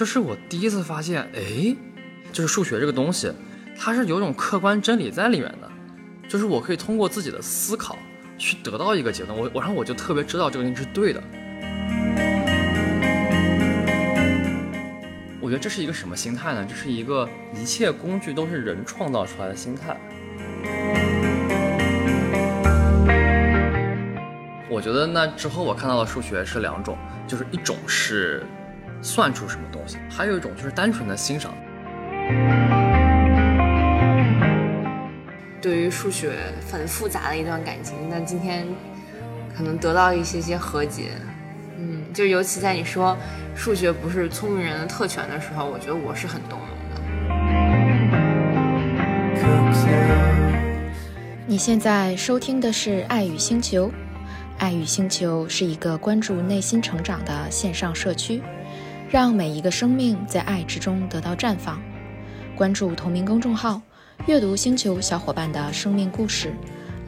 就是我第一次发现，哎，就是数学这个东西，它是有种客观真理在里面的，就是我可以通过自己的思考去得到一个结论。我我然后我就特别知道这个东西是对的。我觉得这是一个什么心态呢？这是一个一切工具都是人创造出来的心态。我觉得那之后我看到的数学是两种，就是一种是算出什么东西，还有一种就是单纯的欣赏。对于数学很复杂的一段感情，那今天可能得到一些些和解。嗯，就尤其在你说数学不是聪明人的特权的时候，我觉得我是很动容的。你现在收听的是《爱与星球》。爱与星球是一个关注内心成长的线上社区，让每一个生命在爱之中得到绽放。关注同名公众号，阅读星球小伙伴的生命故事，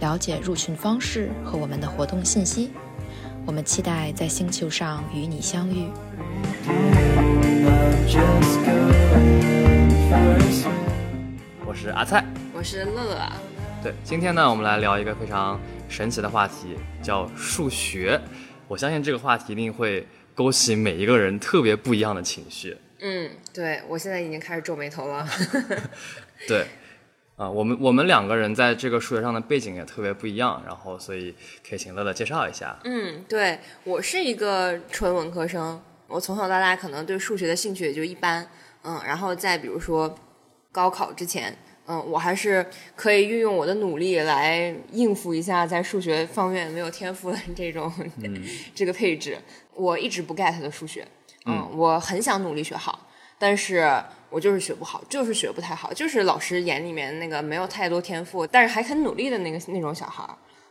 了解入群方式和我们的活动信息。我们期待在星球上与你相遇。我是阿菜，我是乐乐。对，今天呢，我们来聊一个非常。神奇的话题叫数学，我相信这个话题一定会勾起每一个人特别不一样的情绪。嗯，对我现在已经开始皱眉头了。对，啊，我们我们两个人在这个数学上的背景也特别不一样，然后所以可以请乐乐介绍一下。嗯，对我是一个纯文科生，我从小到大可能对数学的兴趣也就一般。嗯，然后再比如说高考之前。嗯，我还是可以运用我的努力来应付一下在数学方面没有天赋的这种 这个配置。我一直不 get 的数学，嗯，我很想努力学好，但是我就是学不好，就是学不太好，就是老师眼里面那个没有太多天赋，但是还很努力的那个那种小孩。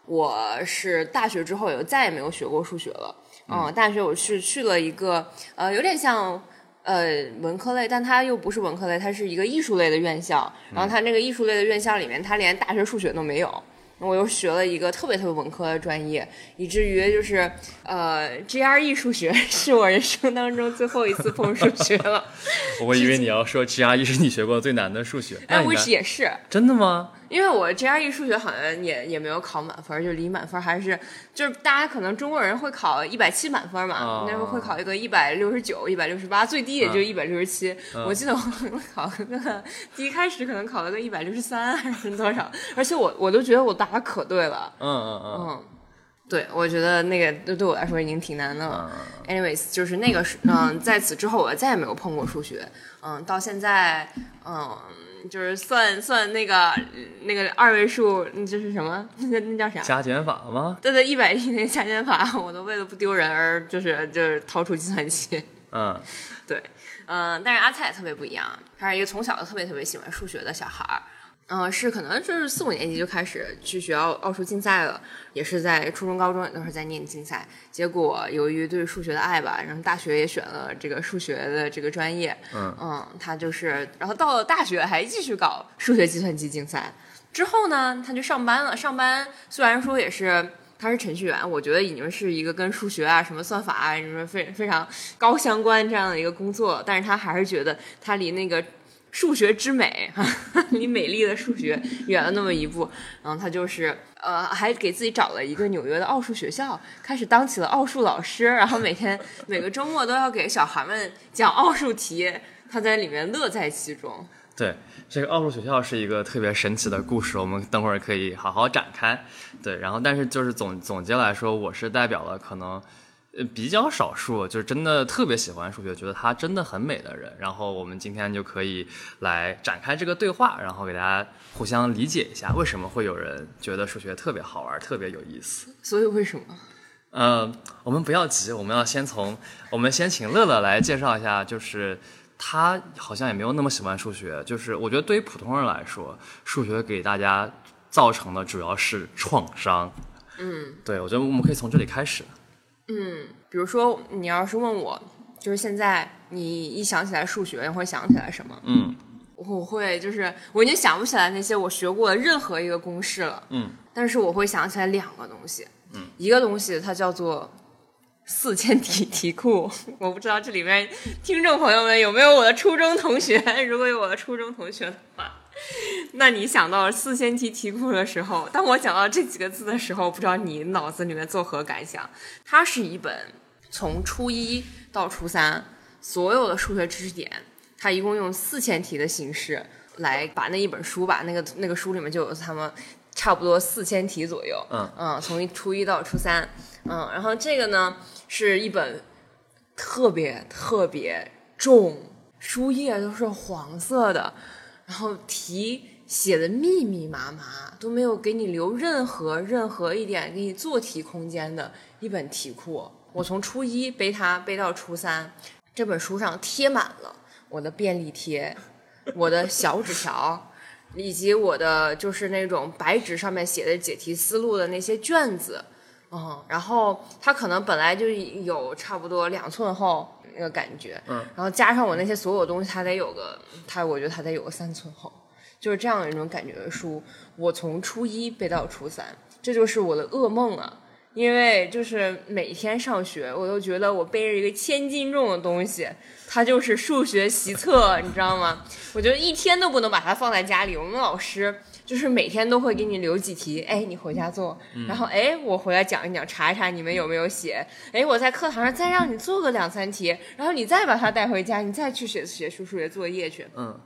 我是大学之后也再也没有学过数学了。嗯，大学我是去了一个呃，有点像。呃，文科类，但它又不是文科类，它是一个艺术类的院校。然后它那个艺术类的院校里面，它连大学数学都没有。我又学了一个特别特别文科的专业，以至于就是呃，GRE 数学 是我人生当中最后一次碰数学了。我以为你要说 GRE 是你学过最难的数学。哎，我也是。真的吗？因为我 GRE 数学好像也也没有考满分，就离满分还是就是大家可能中国人会考一百七满分嘛，那时候会考一个一百六十九、一百六十八，最低也就一百六十七。我记得我考个 第一开始可能考了个一百六十三还是多少，而且我我都觉得我答的可对了。嗯嗯嗯，对，我觉得那个对对我来说已经挺难的了。Anyways，就是那个是嗯，在此之后我再也没有碰过数学。嗯，到现在嗯。就是算算那个那个二位数，就是什么？那那叫啥？加减法吗？对对，一百亿那加减法，我都为了不丢人而就是就是掏出计算器。嗯，对，嗯，但是阿菜特别不一样，他是一个从小就特别特别喜欢数学的小孩儿。嗯，是可能就是四五年级就开始去学奥奥数竞赛了，也是在初中、高中也都是在念竞赛。结果由于对数学的爱吧，然后大学也选了这个数学的这个专业。嗯嗯，他就是，然后到了大学还继续搞数学计算机竞赛。之后呢，他就上班了。上班虽然说也是他是程序员，我觉得已经是一个跟数学啊、什么算法啊什么非非常高相关这样的一个工作，但是他还是觉得他离那个。数学之美，离美丽的数学远了那么一步。然后他就是呃，还给自己找了一个纽约的奥数学校，开始当起了奥数老师。然后每天每个周末都要给小孩们讲奥数题，他在里面乐在其中。对，这个奥数学校是一个特别神奇的故事，我们等会儿可以好好展开。对，然后但是就是总总结来说，我是代表了可能。呃，比较少数，就是真的特别喜欢数学，觉得它真的很美的人。然后我们今天就可以来展开这个对话，然后给大家互相理解一下，为什么会有人觉得数学特别好玩，特别有意思。所以为什么？呃，我们不要急，我们要先从我们先请乐乐来介绍一下，就是他好像也没有那么喜欢数学，就是我觉得对于普通人来说，数学给大家造成的主要是创伤。嗯，对，我觉得我们可以从这里开始。嗯，比如说你要是问我，就是现在你一想起来数学，你会想起来什么？嗯，我会就是我已经想不起来那些我学过的任何一个公式了。嗯，但是我会想起来两个东西。嗯，一个东西它叫做四千题题库，我不知道这里面听众朋友们有没有我的初中同学。如果有我的初中同学的话，那你想到四千题题库的时候，当我讲到这几个字的时候，不知道你脑子里面作何感想？它是一本从初一到初三所有的数学知识点，它一共用四千题的形式来把那一本书吧，那个那个书里面就有他们差不多四千题左右。嗯嗯，从初一到初三，嗯，然后这个呢是一本特别特别重，书页都是黄色的，然后题写的密密麻麻，都没有给你留任何任何一点给你做题空间的一本题库。我从初一背它背到初三，这本书上贴满了我的便利贴，我的小纸条，以及我的就是那种白纸上面写的解题思路的那些卷子。嗯，然后它可能本来就有差不多两寸厚那个感觉，嗯，然后加上我那些所有东西，它得有个，它我觉得它得有个三寸厚，就是这样一种感觉的书。我从初一背到初三，这就是我的噩梦啊！因为就是每天上学，我都觉得我背着一个千斤重的东西，它就是数学习册，你知道吗？我觉得一天都不能把它放在家里。我们老师就是每天都会给你留几题，哎，你回家做，然后哎，我回来讲一讲，查一查你们有没有写，哎，我在课堂上再让你做个两三题，然后你再把它带回家，你再去写写数数学作业去。嗯，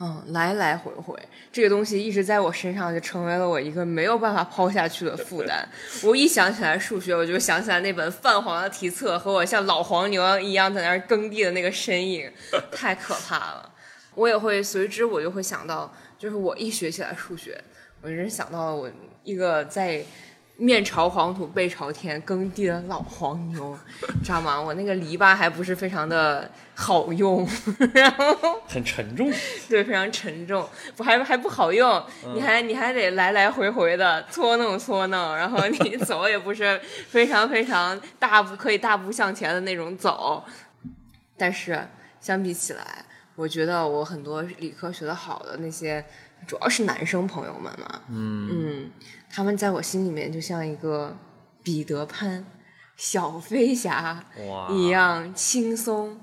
嗯，来来回回，这个东西一直在我身上，就成为了我一个没有办法抛下去的负担。我一想起来数学，我就想起来那本泛黄的题册和我像老黄牛一样在那儿耕地的那个身影，太可怕了。我也会随之，我就会想到，就是我一学起来数学，我真想到了我一个在面朝黄土背朝天耕地的老黄牛，知道吗？我那个篱笆还不是非常的好用，然后。很沉重。对，非常沉重，不还还不好用，你还你还得来来回回的搓弄搓弄，然后你 走也不是非常非常大步可以大步向前的那种走。但是相比起来，我觉得我很多理科学的好的那些，主要是男生朋友们嘛，嗯他们在我心里面就像一个彼得潘、小飞侠一样轻松。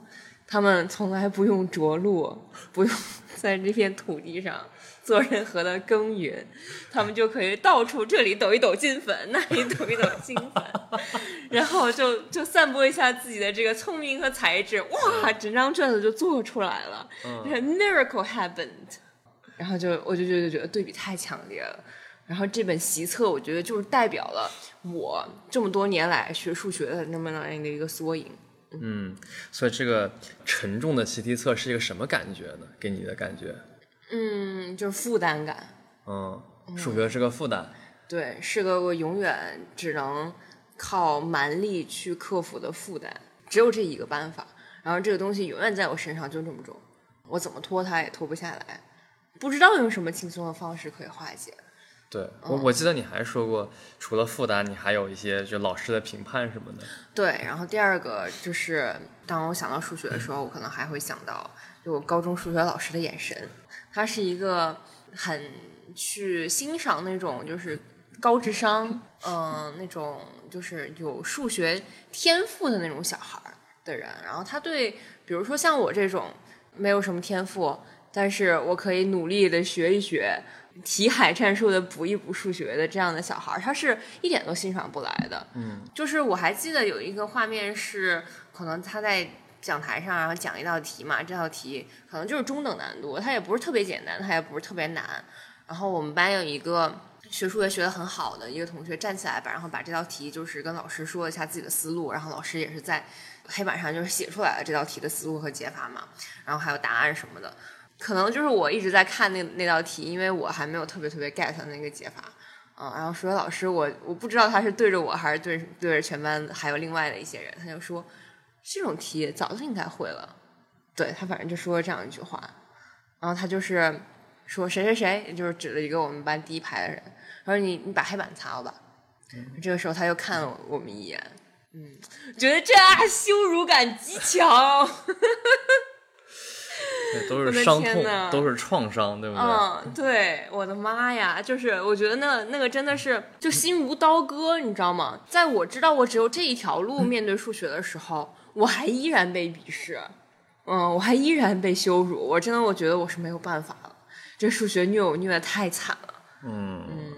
他们从来不用着陆，不用 在这片土地上做任何的耕耘，他们就可以到处这里抖一抖金粉，那里抖一抖金粉，然后就就散播一下自己的这个聪明和才智，哇，整张卷子就做出来了、嗯 m i r a c l e happened。然后就我就觉得觉得对比太强烈了。然后这本习册，我觉得就是代表了我这么多年来学数学的那么样的一个缩影。嗯，所以这个沉重的习题册是一个什么感觉呢？给你的感觉？嗯，就是负担感，嗯，数学是个负担。对，是个我永远只能靠蛮力去克服的负担，只有这一个办法。然后这个东西永远在我身上就这么重，我怎么拖它也拖不下来，不知道用什么轻松的方式可以化解。对嗯我，我记得你还说过，除了负担，你还有一些就老师的评判什么的。对，然后第二个就是，当我想到数学的时候，我可能还会想到，就我高中数学老师的眼神，他是一个很去欣赏那种就是高智商，嗯、那种就是有数学天赋的那种小孩儿的人。然后他对，比如说像我这种没有什么天赋，但是我可以努力的学一学。题海战术的补一补数学的这样的小孩儿，他是一点都欣赏不来的。嗯，就是我还记得有一个画面是，可能他在讲台上，然后讲一道题嘛，这道题可能就是中等难度，它也不是特别简单，它也不是特别难。然后我们班有一个学数学学得很好的一个同学站起来吧，然后把这道题就是跟老师说了一下自己的思路，然后老师也是在黑板上就是写出来了这道题的思路和解法嘛，然后还有答案什么的。可能就是我一直在看那那道题，因为我还没有特别特别 get 那个解法。嗯，然后数学老师我我不知道他是对着我还是对对着全班还有另外的一些人，他就说这种题早就应该会了。对他反正就说了这样一句话，然后他就是说谁谁谁，就是指了一个我们班第一排的人，他说你你把黑板擦了吧。这个时候他又看了我们一眼，嗯，觉得这啊羞辱感极强。对都是伤痛，都是创伤，对不对？嗯，对，我的妈呀，就是我觉得那那个真的是就心如刀割，你知道吗？在我知道我只有这一条路面对数学的时候，我还依然被鄙视，嗯，我还依然被羞辱，我真的我觉得我是没有办法了，这数学虐我虐的太惨了。嗯嗯，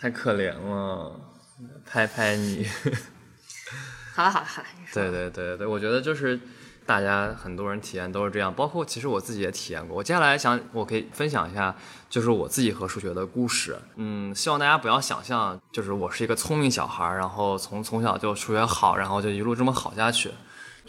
太可怜了，拍拍你。好了好了好了，对对对对，我觉得就是大家很多人体验都是这样，包括其实我自己也体验过。我接下来想，我可以分享一下，就是我自己和数学的故事。嗯，希望大家不要想象，就是我是一个聪明小孩，然后从从小就数学好，然后就一路这么好下去。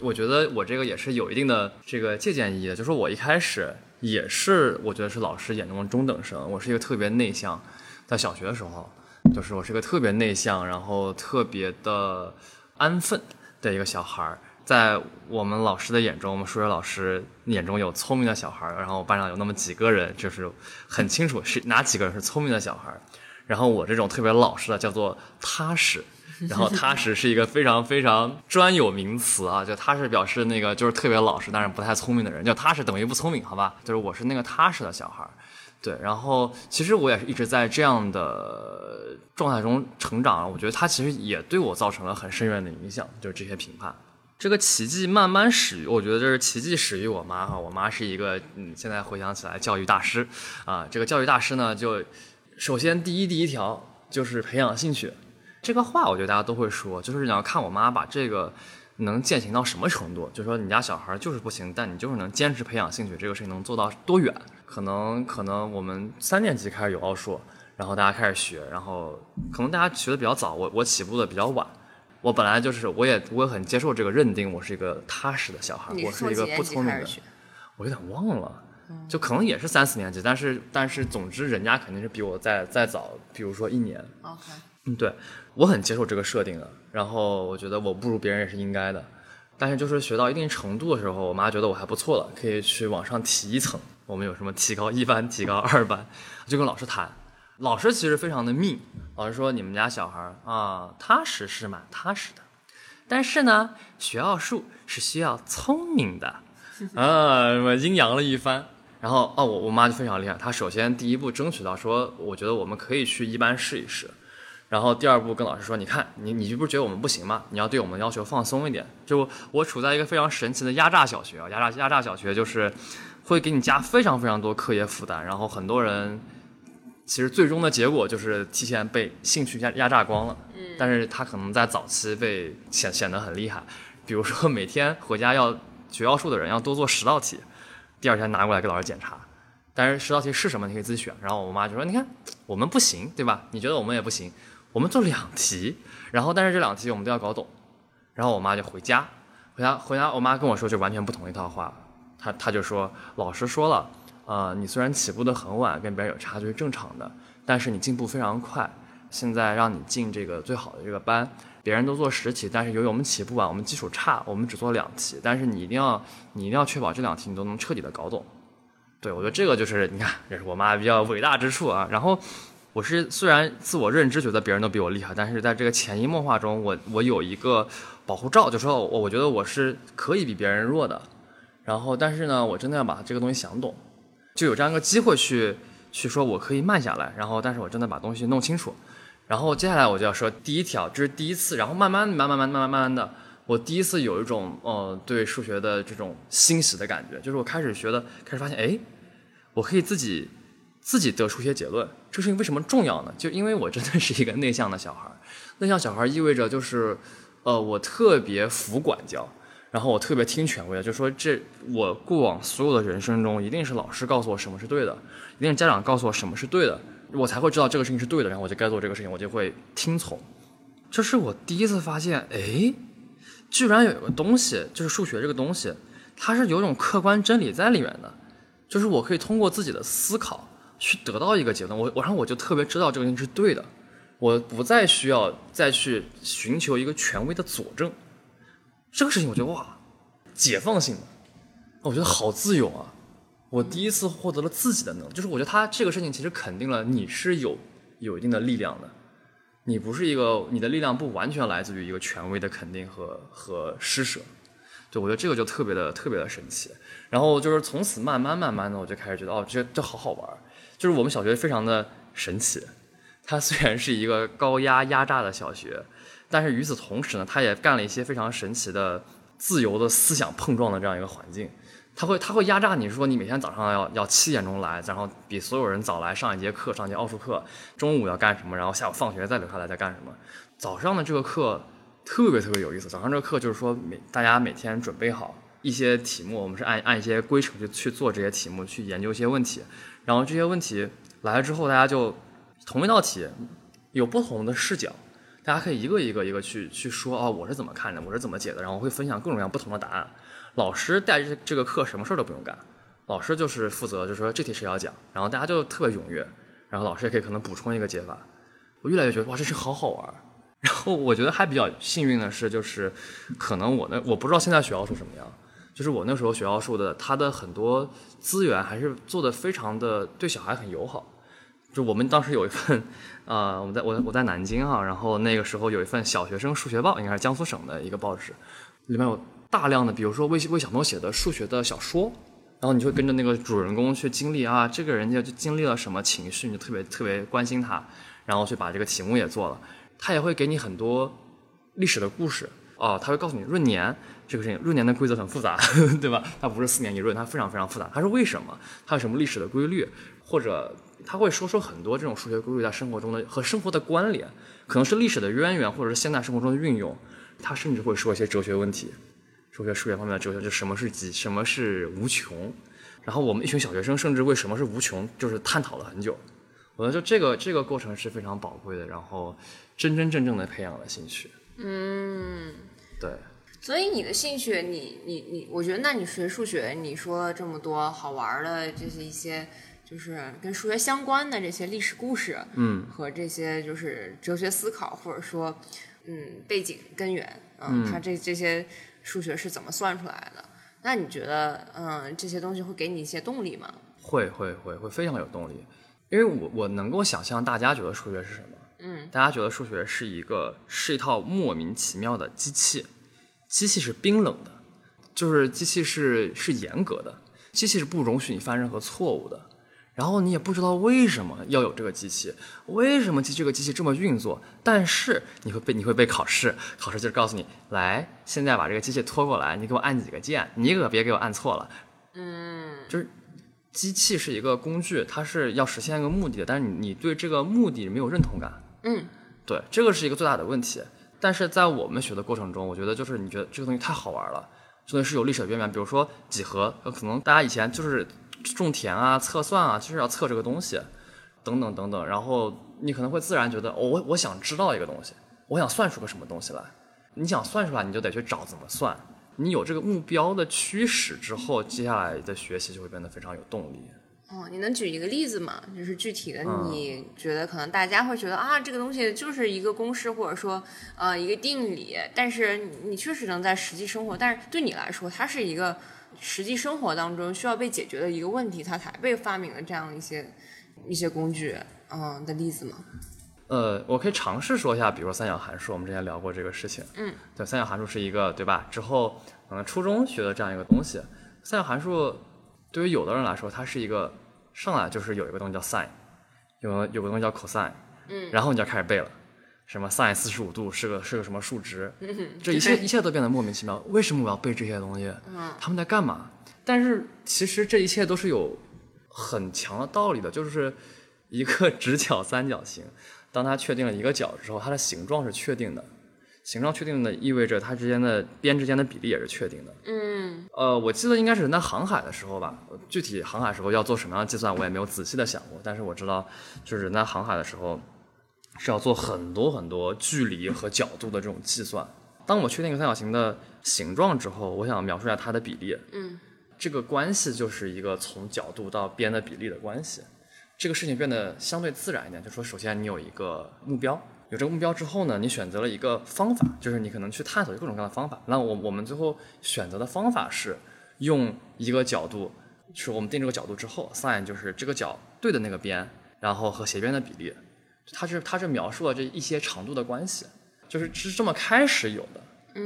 我觉得我这个也是有一定的这个借鉴意义的，就是我一开始也是我觉得是老师眼中的中等生，我是一个特别内向，在小学的时候，就是我是个特别内向，然后特别的安分的一个小孩儿。在我们老师的眼中，我们数学老师眼中有聪明的小孩儿，然后班上有那么几个人，就是很清楚是哪几个人是聪明的小孩儿。然后我这种特别老实的叫做踏实，然后踏实是一个非常非常专有名词啊，就踏实表示那个就是特别老实，但是不太聪明的人，叫踏实等于不聪明，好吧？就是我是那个踏实的小孩儿。对，然后其实我也是一直在这样的状态中成长，我觉得他其实也对我造成了很深远的影响，就是这些评判。这个奇迹慢慢始于，我觉得这是奇迹始于我妈哈，我妈是一个嗯，现在回想起来教育大师啊，这个教育大师呢，就首先第一第一条就是培养兴趣，这个话我觉得大家都会说，就是你要看我妈把这个能践行到什么程度，就说你家小孩就是不行，但你就是能坚持培养兴趣，这个事情能做到多远？可能可能我们三年级开始有奥数，然后大家开始学，然后可能大家学的比较早，我我起步的比较晚。我本来就是，我也我也很接受这个认定，我是一个踏实的小孩，你我是一个不聪明的？我有点忘了，就可能也是三四年级，但是但是总之人家肯定是比我再再早，比如说一年，OK，嗯，对我很接受这个设定的，然后我觉得我不如别人也是应该的，但是就是学到一定程度的时候，我妈觉得我还不错了，可以去往上提一层。我们有什么提高一班、提高二班，就跟老师谈。老师其实非常的命，老师说你们家小孩啊，踏实是蛮踏实的，但是呢，学奥数是需要聪明的，啊，什么阴阳了一番。然后哦，我我妈就非常厉害，她首先第一步争取到说，我觉得我们可以去一班试一试。然后第二步跟老师说，你看你你不是觉得我们不行吗？你要对我们要求放松一点。就我处在一个非常神奇的压榨小学啊，压榨压榨小学就是会给你加非常非常多课业负担，然后很多人其实最终的结果就是提前被兴趣压压榨光了。嗯，但是他可能在早期被显显得很厉害，比如说每天回家要学奥数的人要多做十道题，第二天拿过来给老师检查。但是十道题是什么，你可以自己选。然后我妈就说：“你看，我们不行，对吧？你觉得我们也不行，我们做两题，然后但是这两题我们都要搞懂。”然后我妈就回家，回家回家，我妈跟我说就完全不同一套话。她她就说：“老师说了，呃，你虽然起步的很晚，跟别人有差距是正常的，但是你进步非常快。现在让你进这个最好的这个班，别人都做十题，但是由于我们起步晚，我们基础差，我们只做两题，但是你一定要你一定要确保这两题你都能彻底的搞懂。”对，我觉得这个就是你看，这是我妈比较伟大之处啊。然后我是虽然自我认知觉得别人都比我厉害，但是在这个潜移默化中，我我有一个保护罩，就说我我觉得我是可以比别人弱的。然后，但是呢，我真的要把这个东西想懂，就有这样一个机会去去说我可以慢下来。然后，但是我真的把东西弄清楚。然后接下来我就要说第一条，这是第一次。然后慢慢慢慢慢慢慢慢的。我第一次有一种呃对数学的这种欣喜的感觉，就是我开始学的，开始发现，哎，我可以自己自己得出一些结论。这事情为什么重要呢？就因为我真的是一个内向的小孩，内向小孩意味着就是，呃，我特别服管教，然后我特别听权威的，就说这我过往所有的人生中，一定是老师告诉我什么是对的，一定是家长告诉我什么是对的，我才会知道这个事情是对的，然后我就该做这个事情，我就会听从。这是我第一次发现，哎。居然有一个东西，就是数学这个东西，它是有种客观真理在里面的，就是我可以通过自己的思考去得到一个结论。我我然后我就特别知道这个东西是对的，我不再需要再去寻求一个权威的佐证。这个事情我觉得哇，解放性的，我觉得好自由啊！我第一次获得了自己的能，就是我觉得他这个事情其实肯定了你是有有一定的力量的。你不是一个，你的力量不完全来自于一个权威的肯定和和施舍，对，我觉得这个就特别的特别的神奇。然后就是从此慢慢慢慢的，我就开始觉得哦，这这好好玩。就是我们小学非常的神奇，它虽然是一个高压压榨的小学，但是与此同时呢，他也干了一些非常神奇的自由的思想碰撞的这样一个环境。他会他会压榨你说你每天早上要要七点钟来，然后比所有人早来上一节课，上一节奥数课，中午要干什么，然后下午放学再留下来再干什么。早上的这个课特别特别有意思，早上这个课就是说每大家每天准备好一些题目，我们是按按一些规程去去做这些题目，去研究一些问题，然后这些问题来了之后，大家就同一道题有不同的视角，大家可以一个一个一个去去说哦，我是怎么看的，我是怎么解的，然后会分享各种各样不同的答案。老师带着这个课什么事儿都不用干，老师就是负责，就是说这题谁要讲，然后大家就特别踊跃，然后老师也可以可能补充一个解法。我越来越觉得哇，这是好好玩。然后我觉得还比较幸运的是，就是可能我那我不知道现在学奥数什么样，就是我那时候学奥数的，他的很多资源还是做的非常的对小孩很友好。就我们当时有一份，呃，我在我我在南京哈，然后那个时候有一份小学生数学报，应该是江苏省的一个报纸，里面有大量的，比如说为为小朋友写的数学的小说，然后你就会跟着那个主人公去经历啊，这个人家就经历了什么情绪，你就特别特别关心他，然后去把这个题目也做了。他也会给你很多历史的故事哦，他会告诉你闰年这个事情，闰年的规则很复杂，对吧？它不是四年一闰，它非常非常复杂。它是为什么？它有什么历史的规律？或者他会说出很多这种数学规律在生活中的和生活的关联，可能是历史的渊源，或者是现代生活中的运用。他甚至会说一些哲学问题，数学数学方面的哲学，就什么是几，什么是无穷。然后我们一群小学生甚至为什么是无穷，就是探讨了很久。我觉得就这个这个过程是非常宝贵的，然后真真正正的培养了兴趣。嗯，对，所以你的兴趣，你你你，我觉得那你学数学，你说了这么多好玩的就是一些，就是跟数学相关的这些历史故事，嗯，和这些就是哲学思考，或者说嗯背景根源，嗯，它这这些数学是怎么算出来的？那你觉得，嗯，这些东西会给你一些动力吗？会会会会非常有动力，因为我我能够想象大家觉得数学是什么。嗯，大家觉得数学是一个是一套莫名其妙的机器，机器是冰冷的，就是机器是是严格的，机器是不容许你犯任何错误的。然后你也不知道为什么要有这个机器，为什么这个机器这么运作？但是你会被你会被考试，考试就是告诉你，来，现在把这个机器拖过来，你给我按几个键，你可别给我按错了。嗯，就是机器是一个工具，它是要实现一个目的的，但是你你对这个目的没有认同感。嗯，对，这个是一个最大的问题。但是在我们学的过程中，我觉得就是你觉得这个东西太好玩了，这东西是有历史的渊源。比如说几何，可能大家以前就是种田啊、测算啊，就是要测这个东西，等等等等。然后你可能会自然觉得，哦，我我想知道一个东西，我想算出个什么东西来。你想算出来，你就得去找怎么算。你有这个目标的驱使之后，接下来的学习就会变得非常有动力。哦，你能举一个例子吗？就是具体的，嗯你觉得可能大家会觉得啊，这个东西就是一个公式，或者说呃一个定理，但是你你确实能在实际生活，但是对你来说，它是一个实际生活当中需要被解决的一个问题，它才被发明了这样一些一些工具，嗯的例子吗？呃，我可以尝试说一下，比如说三角函数，我们之前聊过这个事情。嗯，对，三角函数是一个，对吧？之后，可能，初中学的这样一个东西。三角函数对于有的人来说，它是一个上来就是有一个东西叫 sin，有有个东西叫 cosine，嗯，然后你就开始背了，什么 sin 四十五度是个是个什么数值，嗯这一切一切都变得莫名其妙。为什么我要背这些东西？嗯，他们在干嘛？但是其实这一切都是有很强的道理的，就是一个直角三角形，当它确定了一个角之后，它的形状是确定的，形状确定的意味着它之间的边之间的比例也是确定的。嗯呃，我记得应该是人在航海的时候吧，具体航海时候要做什么样的计算，我也没有仔细的想过，但是我知道，就是人在航海的时候是要做很多很多距离和角度的这种计算。当我确定一个三角形的形状之后，我想描述一下它的比例。嗯这个关系就是一个从角度到边的比例的关系。这个事情变得相对自然一点，就说首先你有一个目标，有这个目标之后呢，你选择了一个方法，就是你可能去探索各种各样的方法。那我我们最后选择的方法是用一个角度，是我们定这个角度之后，sin 就是这个角对的那个边，然后和斜边的比例，它是它是描述了这一些长度的关系，就是是这么开始有的。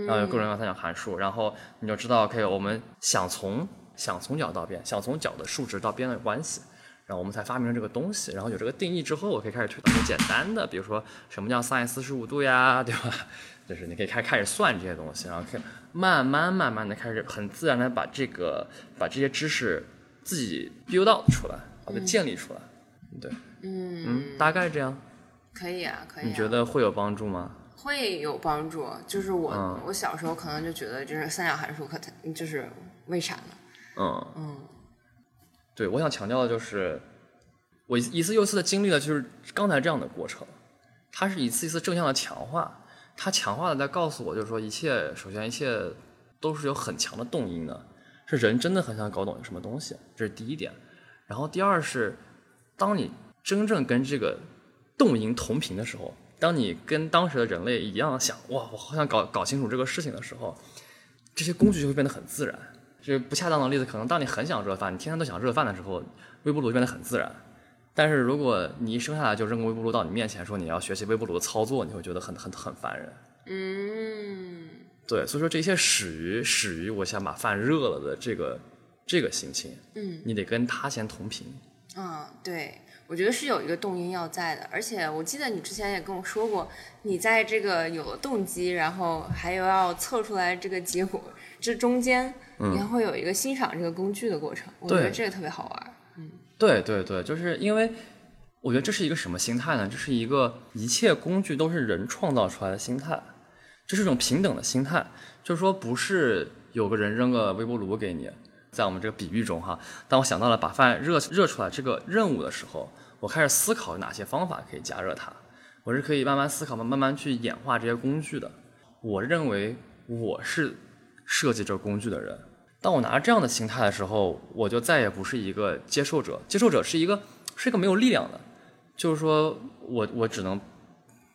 然后有各种各样三角函数，然后你就知道，OK，我们想从想从角到边，想从角的数值到边的关系，然后我们才发明了这个东西。然后有这个定义之后，我可以开始推导很简单的，比如说什么叫 sin 四十五度呀，对吧？就是你可以开开始算这些东西，然后可以慢慢慢慢的开始很自然的把这个把这些知识自己 build out 出来，把它建立出来。对，嗯嗯，大概这样，可以啊，可以、啊。你觉得会有帮助吗？会有帮助，就是我、嗯我小时候可能就觉得就是三角函数可它就是为啥呢？嗯。嗯对，我想强调的就是，我一一次又一次的经历了就是刚才这样的过程，它是一次一次正向的强化，它强化的在告诉我，就是说一切，首先一切都是有很强的动因的，是人真的很想搞懂什么东西，这是第一点。然后第二是，当你真正跟这个动因同频的时候，当你跟当时的人类一样想，哇，我好想搞搞清楚这个事情的时候，这些工具就会变得很自然。就是不恰当的例子，可能当你很想热饭，你天天都想热饭的时候，微波炉就变得很自然。但是如果你一生下来就扔个微波炉到你面前，说你要学习微波炉的操作，你会觉得很很很烦人。嗯对，所以说这一切始于始于我想把饭热了的这个这个心情，嗯你得跟他先同频。嗯，对，我觉得是有一个动因要在的，而且我记得你之前也跟我说过，你在这个有了动机，然后还有要测出来这个结果，这中间你还会有一个欣赏这个工具的过程，我觉得这个特别好玩。嗯对对对，就是因为我觉得这是一个什么心态呢？这是一个一切工具都是人创造出来的心态，这是一种平等的心态，就是说不是有个人扔个微波炉给你，在我们这个比喻中哈，当我想到了把饭热热出来这个任务的时候，我开始思考哪些方法可以加热它，我是可以慢慢思考、慢慢慢去演化这些工具的。我认为我是设计这工具的人。当我拿着这样的心态的时候，我就再也不是一个接受者。接受者是一个是一个没有力量的，就是说我我只能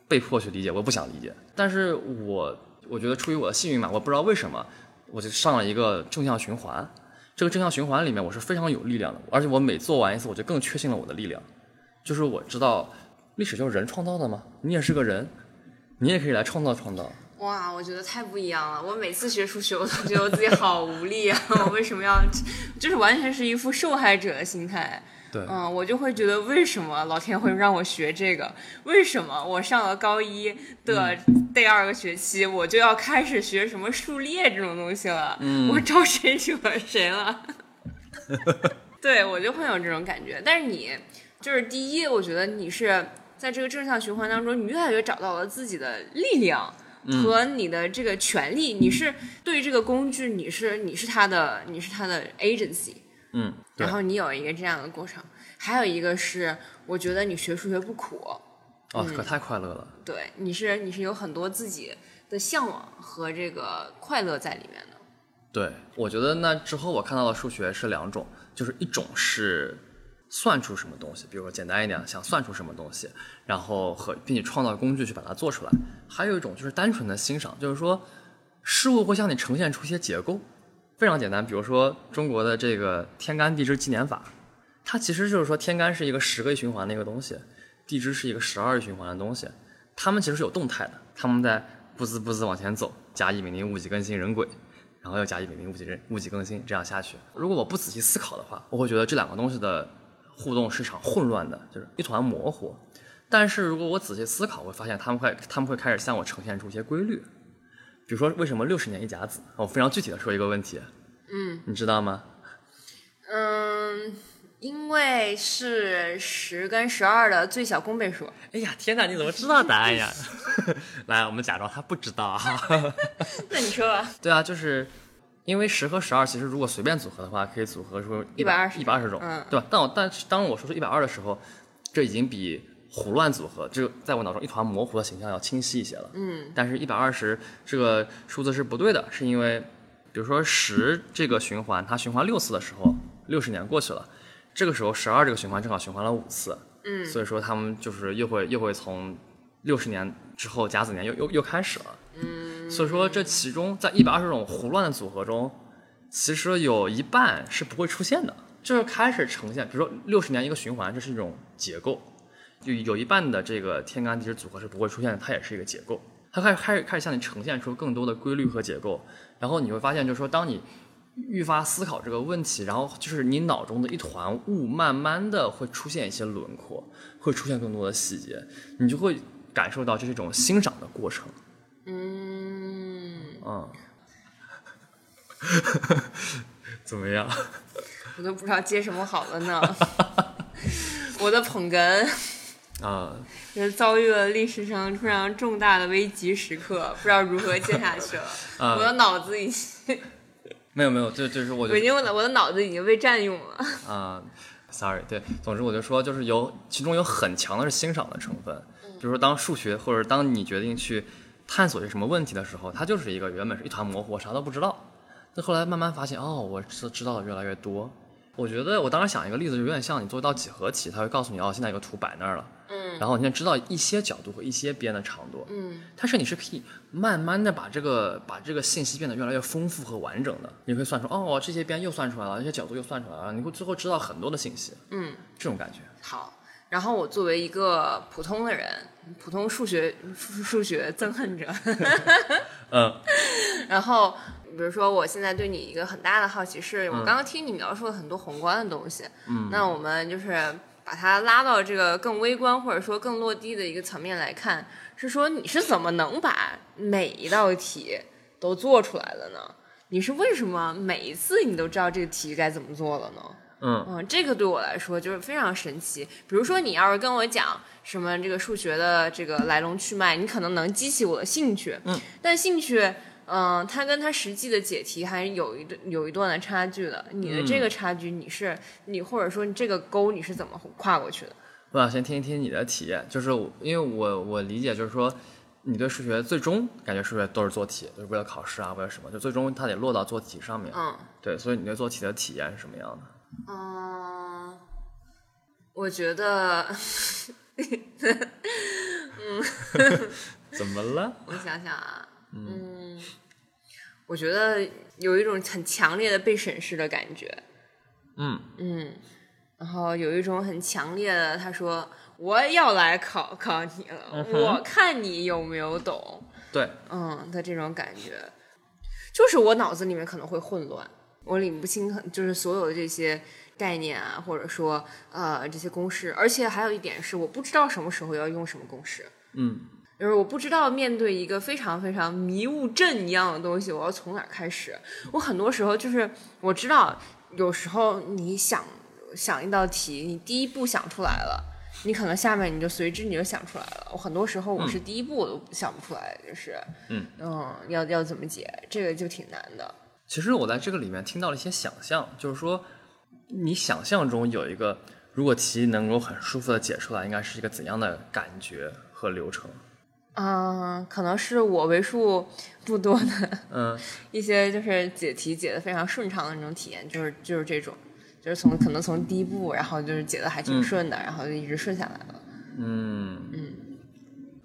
被迫去理解，我不想理解。但是我我觉得出于我的幸运嘛，我不知道为什么，我就上了一个正向循环。这个正向循环里面，我是非常有力量的，而且我每做完一次，我就更确信了我的力量。就是我知道历史就是人创造的嘛，你也是个人，你也可以来创造创造。哇，我觉得太不一样了！我每次学数学，我都觉得我自己好无力啊！我为什么要，就是完全是一副受害者的心态。对，嗯，我就会觉得为什么老天会让我学这个？为什么我上了高一的第二个学期，我就要开始学什么数列这种东西了？嗯我招谁惹谁了？对我就会有这种感觉。但是你就是第一，我觉得你是在这个正向循环当中，你越来越找到了自己的力量。和你的这个权利，你是对于这个工具，你是你是他的，你是他的 agency，嗯，然后你有一个这样的过程，还有一个是，我觉得你学数学不苦，哦，可太快乐了。对，你是你是有很多自己的向往和这个快乐在里面的。对，我觉得那之后我看到的数学是两种，就是一种是算出什么东西，比如说简单一点，想算出什么东西，然后和并且创造工具去把它做出来；还有一种就是单纯的欣赏，就是说事物会向你呈现出一些结构，非常简单，比如说中国的这个天干地支纪年法，它其实就是说天干是一个十个循环的一个东西，地支是一个十二循环的东西，它们其实是有动态的，它们在不滋不滋往前走，甲乙丙丁戊己庚辛壬癸。然后又甲乙丙丁戊己壬戊己庚辛这样下去。如果我不仔细思考的话，我会觉得这两个东西的互动是场混乱的，就是一团模糊。但是如果我仔细思考，我会发现他们会他们会开始向我呈现出一些规律。比如说，为什么六十年一甲子？我非常具体的说一个问题，嗯你知道吗？嗯，因为是十跟十二的最小公倍数。哎呀，天哪，你怎么知道答案呀？来，我们假装他不知道啊。那你说吧。对啊，就是因为十和十二，其实如果随便组合的话，可以组合出一120一百二十种，嗯对吧？但我但是当我说出一百二的时候，这已经比胡乱组合，这个在我脑中一团模糊的形象要清晰一些了。嗯但是，一百二十这个数字是不对的，是因为，比如说十这个循环，它循环六次的时候，六十年过去了，这个时候十二这个循环正好循环了五次，嗯所以说他们就是又会又会从六十年之后甲子年又又又开始了。嗯，所以说这其中在一百二十种胡乱的组合中，其实有一半是不会出现的，就是开始呈现，比如说六十年一个循环，这是一种结构，就有一半的这个天干地支组合是不会出现的，它也是一个结构，它开始开始开始向你呈现出更多的规律和结构，然后你会发现，就是说，当你愈发思考这个问题，然后就是你脑中的一团雾，慢慢的会出现一些轮廓，会出现更多的细节，你就会感受到这是一种欣赏的过程。嗯，嗯，怎么样？我都不知道接什么好了呢。我的捧哏啊、就是遭遇了历史上非常重大的危急时刻，不知道如何接下去了。啊我的脑子已经，没有没有，就就是我就我已经我的我的脑子已经被占用了。啊、s o r r y 对，总之我就说，就是有其中有很强的是欣赏的成分，比如说当数学或者当你决定去探索一个什么问题的时候，它就是一个原本是一团模糊，我啥都不知道，那后来慢慢发现，哦，我知知道的越来越多。我觉得我当时想一个例子，就有点像你做一道几何题，它会告诉你，哦，现在有个图摆那儿了，嗯然后你现在知道一些角度和一些边的长度，嗯但是你是可以慢慢的把这个把这个信息变得越来越丰富和完整的。你会算出哦，这些边又算出来了，这些角度又算出来了，你会最后知道很多的信息，嗯，这种感觉。好。然后我作为一个普通的人，普通数学数 数学憎恨者，嗯 然后比如说我现在对你一个很大的好奇是，我刚刚听你描述了很多宏观的东西，嗯，那我们就是把它拉到这个更微观或者说更落地的一个层面来看，是说你是怎么能把每一道题都做出来的呢？你是为什么每一次你都知道这个题该怎么做了呢？嗯嗯，这个对我来说就是非常神奇。比如说，你要是跟我讲什么这个数学的这个来龙去脉，你可能能激起我的兴趣。嗯，但兴趣，嗯、它跟它实际的解题还是有一段有一段的差距的。你的这个差距，你是你或者说你这个沟你是怎么跨过去的？我想先听一听你的体验，就是因为我我理解就是说，你对数学最终感觉数学都是做题，就是为了考试啊，为了什么，就最终它得落到做题上面。嗯对，所以你对做题的体验是什么样的？嗯，我觉得，嗯 怎么了？我想想啊，嗯，我觉得有一种很强烈的被审视的感觉。嗯嗯，然后有一种很强烈的，他说我要来考考你了，我看你有没有懂，对，嗯的这种感觉，就是我脑子里面可能会混乱，我理不清，就是所有的这些概念啊，或者说呃这些公式，而且还有一点是，我不知道什么时候要用什么公式。嗯就是我不知道面对一个非常非常迷雾阵一样的东西，我要从哪儿开始。我很多时候就是我知道，有时候你想想一道题，你第一步想出来了，你可能下面你就随之你就想出来了。我很多时候我是第一步我都想不出来，就是嗯嗯，要要怎么解，这个就挺难的。其实我在这个里面听到了一些想象，就是说，你想象中有一个，如果题能够很舒服的解出来，应该是一个怎样的感觉和流程？嗯，可能是我为数不多的嗯。一些就是解题解的非常顺畅的那种体验，就是就是这种，就是从可能从第一步，然后就是解的还挺顺的，然后就一直顺下来了。嗯。嗯。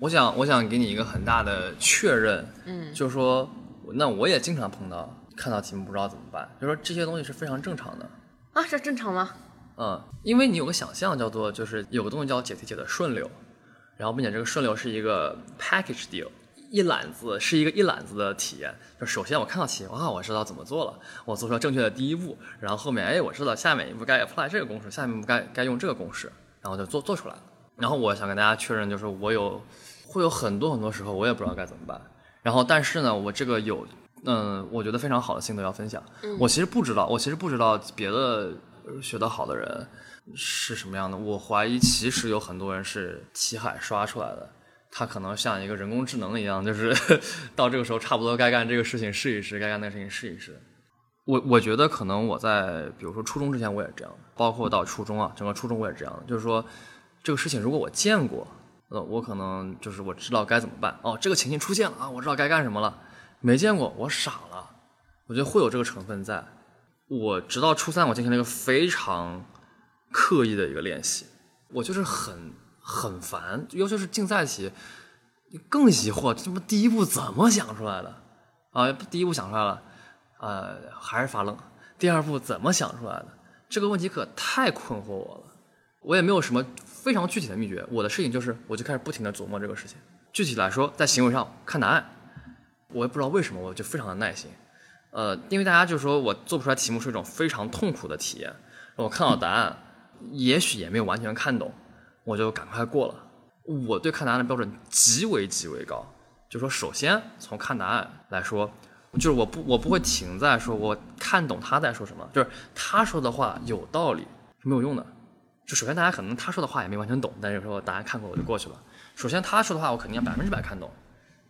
我想我想给你一个很大的确认，嗯。就是说，那我也经常碰到看到题目不知道怎么办，就是说这些东西是非常正常的。啊，这正常吗？嗯，因为你有个想象叫做，就是有个东西叫解题解的顺溜，然后并且这个顺溜是一个 package deal，一揽子是一个一揽子的体验。就首先我看到题，哇，我知道怎么做了，我做出了正确的第一步，然后后面哎，我知道下面一步该 apply 这个公式，下面一步该该用这个公式，然后就做做出来了。然后我想跟大家确认，就是我有会有很多很多时候我也不知道该怎么办，然后但是呢，我这个有嗯，我觉得非常好的心得要分享。我其实不知道，我其实不知道别的呃学得好的人是什么样的。我怀疑其实有很多人是题海刷出来的，他可能像一个人工智能一样，就是 到这个时候差不多该干这个事情试一试，该干那个事情试一试。我我觉得可能我在比如说初中之前我也是这样，包括到初中啊，整个初中我也是这样，就是说这个事情如果我见过，呃，我可能就是我知道该怎么办。哦，这个情形出现了啊，我知道该干什么了。没见过，我傻了。我觉得会有这个成分在。我直到初三，我进行了一个非常刻意的一个练习。我就是很很烦，尤其是竞赛题，更疑惑，这么第一步怎么想出来的？啊，第一步想出来了，呃，还是发愣。第二步怎么想出来的？这个问题可太困惑我了。我也没有什么非常具体的秘诀，我的事情就是，我就开始不停的琢磨这个事情。具体来说，在行为上看答案，我也不知道为什么，我就非常的耐心。呃，因为大家就说我做不出来题目是一种非常痛苦的体验，我看到答案，也许也没有完全看懂，我就赶快过了。我对看答案的标准极为极为高，就说首先从看答案来说，就是我不我不会停在说我看懂他在说什么，就是他说的话有道理是没有用的。就首先大家可能他说的话也没完全懂，但是说答案看过我就过去了。首先他说的话我肯定要百分之百看懂，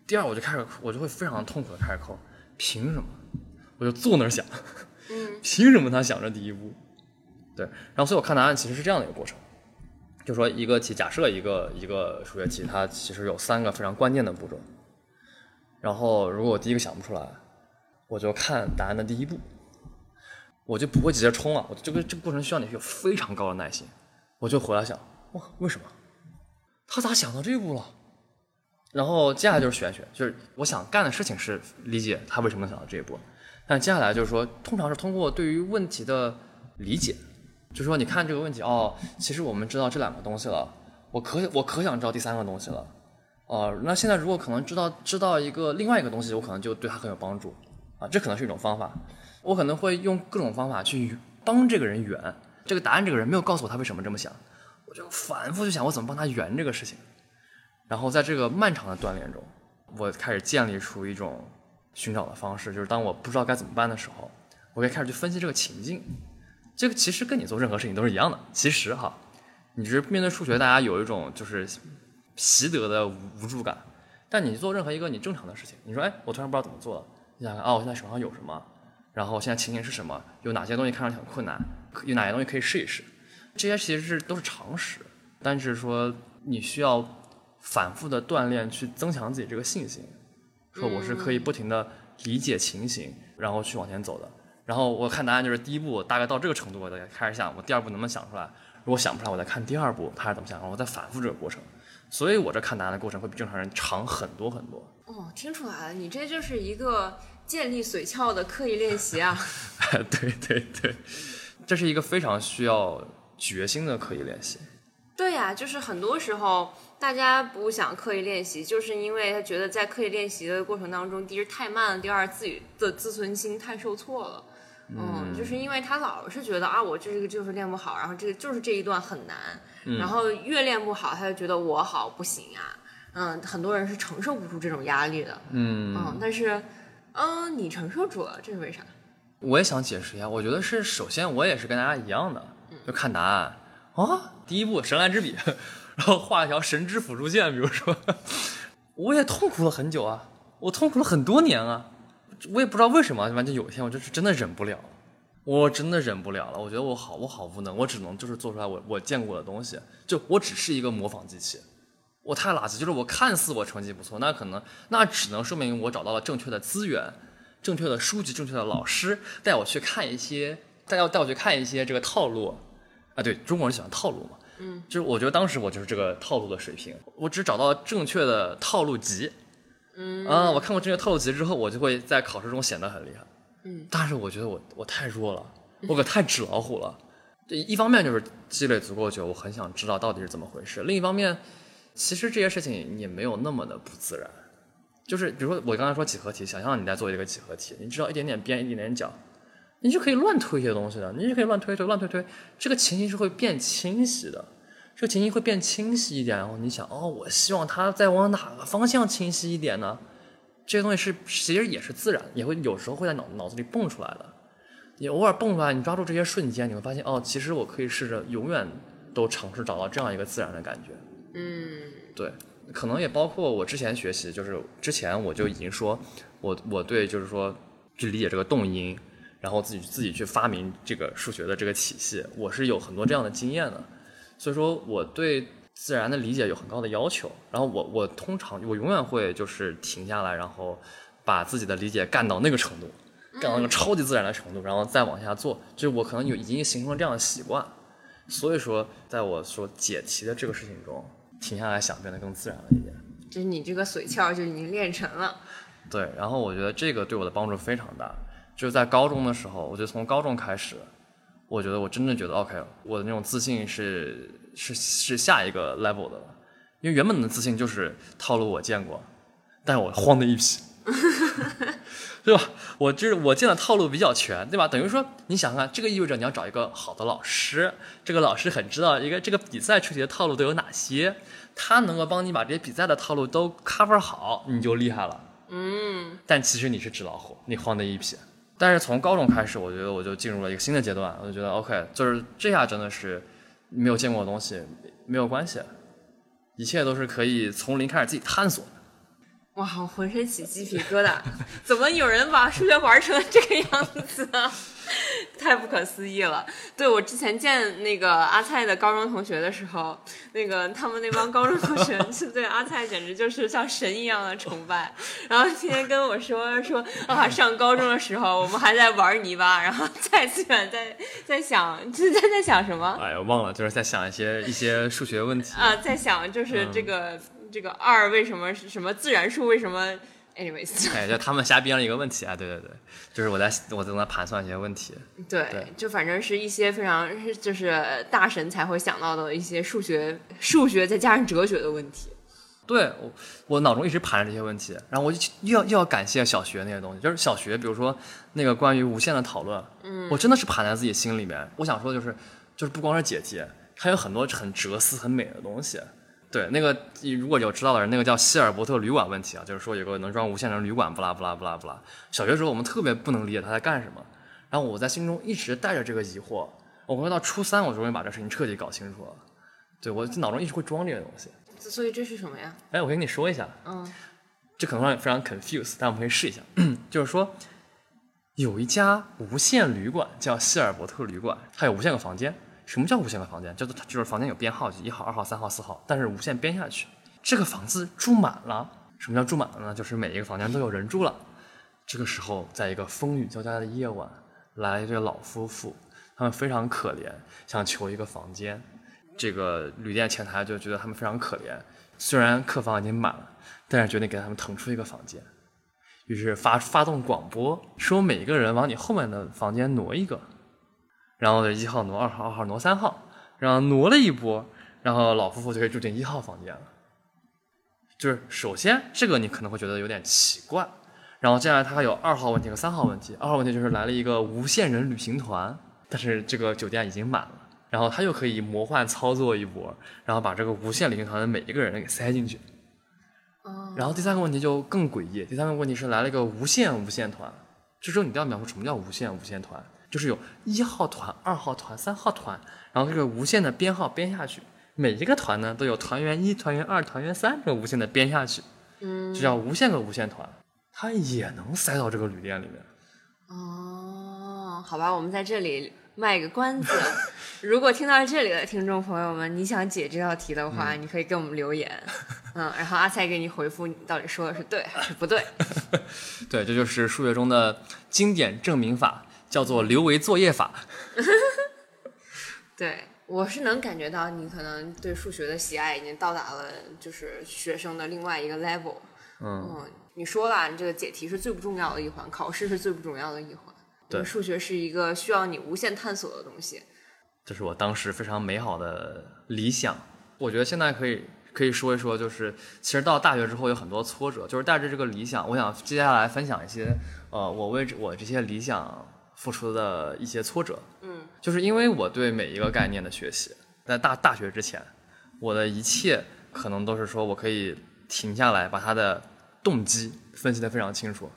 第二我就开始我就会非常痛苦的开始抠，凭什么？我就坐那儿想，凭什么他想着第一步？对，然后所以我看答案其实是这样的一个过程，就说一个题，假设一个一个数学题，它其实有三个非常关键的步骤，然后如果我第一个想不出来，我就看答案的第一步，我就不会直接冲了，我这个这个过程需要你有非常高的耐心，我就回来想，哇，为什么？他咋想到这一步了？然后接下来就是玄学，就是我想干的事情是理解他为什么能想到这一步，但接下来就是说，通常是通过对于问题的理解，就是说你看这个问题，哦，其实我们知道这两个东西了，我可我可想知道第三个东西了，哦，那现在如果可能知道知道一个另外一个东西，我可能就对他很有帮助，啊，这可能是一种方法，我可能会用各种方法去帮这个人圆这个答案，这个人没有告诉我他为什么这么想，我就反复去想我怎么帮他圆这个事情。然后在这个漫长的锻炼中，我开始建立出一种寻找的方式，就是当我不知道该怎么办的时候，我可以开始去分析这个情境。这个其实跟你做任何事情都是一样的。其实哈，你是面对数学，大家有一种就是习得的无助感。但你做任何一个你正常的事情，你说哎，我突然不知道怎么做了，你想看啊，我现在手上有什么？然后现在情形是什么？有哪些东西看上去很困难？有哪些东西可以试一试？这些其实是都是常识，但是说你需要。反复的锻炼去增强自己这个信心，说我是可以不停的理解情形，然后去往前走的。然后我看答案就是第一步大概到这个程度，我再开始想我第二步能不能想出来。如果想不出来，我再看第二步他是怎么想，然后再反复这个过程。所以我这看答案的过程会比正常人长很多很多。哦，听出来了，你这就是一个建立髓鞘的刻意练习啊。对对对，这是一个非常需要决心的刻意练习。对呀，就是很多时候。大家不想刻意练习，就是因为他觉得在刻意练习的过程当中，第一太慢了，第二自己的自尊心太受挫了。嗯，就是因为他老是觉得啊，我这个就是练不好，然后这个就是这一段很难，然后越练不好，他就觉得我好不行呀。嗯，很多人是承受不住这种压力的。嗯嗯，但是，嗯，你承受住了，这是为啥？我也想解释一下，我觉得是首先我也是跟大家一样的，就看答案啊，第一步神来之笔。然后画一条神之辅助线，比如说，我也痛苦了很久啊，我痛苦了很多年啊，我也不知道为什么，反正有一天我就是真的忍不了，我真的忍不了了，我觉得我好我好无能，我只能就是做出来我我见过的东西，就我只是一个模仿机器，我太垃圾，就是我看似我成绩不错，那可能那只能说明我找到了正确的资源、正确的书籍、正确的老师带我去看一些，带要带我去看一些这个套路，啊，对中国人喜欢套路嘛。嗯，就是我觉得当时我就是这个套路的水平，我只找到正确的套路集，嗯。啊，我看过正确套路集之后，我就会在考试中显得很厉害，嗯，但是我觉得我我太弱了，我可太纸老虎了，这一方面就是积累足够久，我很想知道到底是怎么回事，另一方面，其实这些事情也没有那么的不自然，就是比如说我刚才说几何题，想象你在做一个几何题，你知道一点点边一点点角。你是可以乱推一些东西的，你是可以乱推推乱推推，这个情形是会变清晰的，这个情形会变清晰一点。然后你想，哦，我希望它再往哪个方向清晰一点呢？这些东西是其实也是自然，也会有时候会在脑脑子里蹦出来的。你偶尔蹦出来，你抓住这些瞬间，你会发现，哦，其实我可以试着永远都尝试找到这样一个自然的感觉。嗯，对，可能也包括我之前学习，就是之前我就已经说，我我对就是说去理解这个动因。然后自己自己去发明这个数学的这个体系，我是有很多这样的经验的，所以说我对自然的理解有很高的要求。然后我我通常我永远会就是停下来，然后把自己的理解干到那个程度，干到那个超级自然的程度，然后再往下做。就是我可能有已经形成了这样的习惯，所以说在我说解题的这个事情中，停下来想变得更自然了一点。就是你这个髓鞘就已经练成了。对，然后我觉得这个对我的帮助非常大。就是在高中的时候，我就从高中开始，我觉得我真的觉得 OK，我的那种自信是是是下一个 level 的了。因为原本的自信就是套路我见过，但是我慌的一批，对吧？我就是我见的套路比较全，对吧？等于说，你想想看，这个意味着你要找一个好的老师，这个老师很知道一个这个比赛出题的套路都有哪些，他能够帮你把这些比赛的套路都 cover 好，你就厉害了。嗯，但其实你是纸老虎，你慌的一批。但是从高中开始，我觉得我就进入了一个新的阶段，我就觉得 OK，就是这下真的是没有见过的东西，没有关系，一切都是可以从零开始自己探索的。哇，我浑身起鸡皮疙瘩！怎么有人把数学玩成这个样子？太不可思议了！对我之前见那个阿蔡的高中同学的时候，那个他们那帮高中同学 就对阿蔡简直就是像神一样的崇拜，然后天天跟我说说啊，上高中的时候我们还在玩泥巴，然后蔡思远在在想，就在在想什么？哎呀，忘了，就是在想一些一些数学问题啊，在想就是这个、这个二为什么是什么自然数为什么？anyways，哎，就他们瞎编了一个问题啊，对对对，就是我在我在那盘算一些问题，对，对就反正是一些非常就是大神才会想到的一些数学、数学再加上哲学的问题。对我我脑中一直盘着这些问题，然后我就又要又要感谢小学那些东西，就是小学，比如说那个关于无限的讨论，嗯，我真的是盘在自己心里面。我想说就是就是不光是解题，还有很多很哲思很美的东西。对，那个如果有知道的人，那个叫希尔伯特旅馆问题啊，就是说有个能装无限的旅馆，不啦不啦不啦不啦。小学时候我们特别不能理解他在干什么，然后我在心中一直带着这个疑惑，我回到初三，我终于把这事情彻底搞清楚了。对我脑中一直会装这个东西。所以这是什么呀？哎，我跟你说一下，嗯，这可能让你非常 confused，但我们可以试一下，就是说有一家无限旅馆叫希尔伯特旅馆，它有无限个房间。什么叫无限个房间？叫做就是房间有编号，一号、二号、三号、四号，但是无限编下去，这个房子住满了。什么叫住满了呢？就是每一个房间都有人住了。这个时候，在一个风雨交加的夜晚，来一对老夫妇，他们非常可怜，想求一个房间。这个旅店前台就觉得他们非常可怜，虽然客房已经满了，但是决定给他们腾出一个房间。于是发发动广播，说每一个人往你后面的房间挪一个。然后一号挪二号，二号挪三号，然后挪了一波，然后老夫妇就可以住进一号房间了。就是首先这个你可能会觉得有点奇怪，然后接下来它还有二号问题和三号问题。二号问题就是来了一个无限人旅行团，但是这个酒店已经满了，然后他又可以魔幻操作一波，然后把这个无限旅行团的每一个人给塞进去。然后第三个问题就更诡异，第三个问题是来了一个无限无限团，这时候你都要描述什么叫无限无限团。就是有一号团、二号团、三号团，然后这个无限的编号编下去，每一个团呢都有团员一、团员二、团员三，这个无限的编下去，嗯，就叫无限个无限团，它也能塞到这个旅店里面。哦，好吧，我们在这里卖个关子，如果听到这里的听众朋友们，你想解这道题的话，你可以给我们留言，嗯，然后阿才给你回复，你到底说的是对还是不对？对，这就是数学中的经典证明法。叫做留维作业法。对，我是能感觉到你可能对数学的喜爱已经到达了就是学生的另外一个 level。嗯，你说了，你这个解题是最不重要的一环，考试是最不重要的一环。对，数学是一个需要你无限探索的东西。这是我当时非常美好的理想。我觉得现在可以可以说一说，就是其实到大学之后有很多挫折，就是带着这个理想，我想接下来分享一些呃，我为我这些理想。付出的一些挫折，嗯，就是因为我对每一个概念的学习，在大大学之前，我的一切可能都是说我可以停下来，把它的动机分析得非常清楚，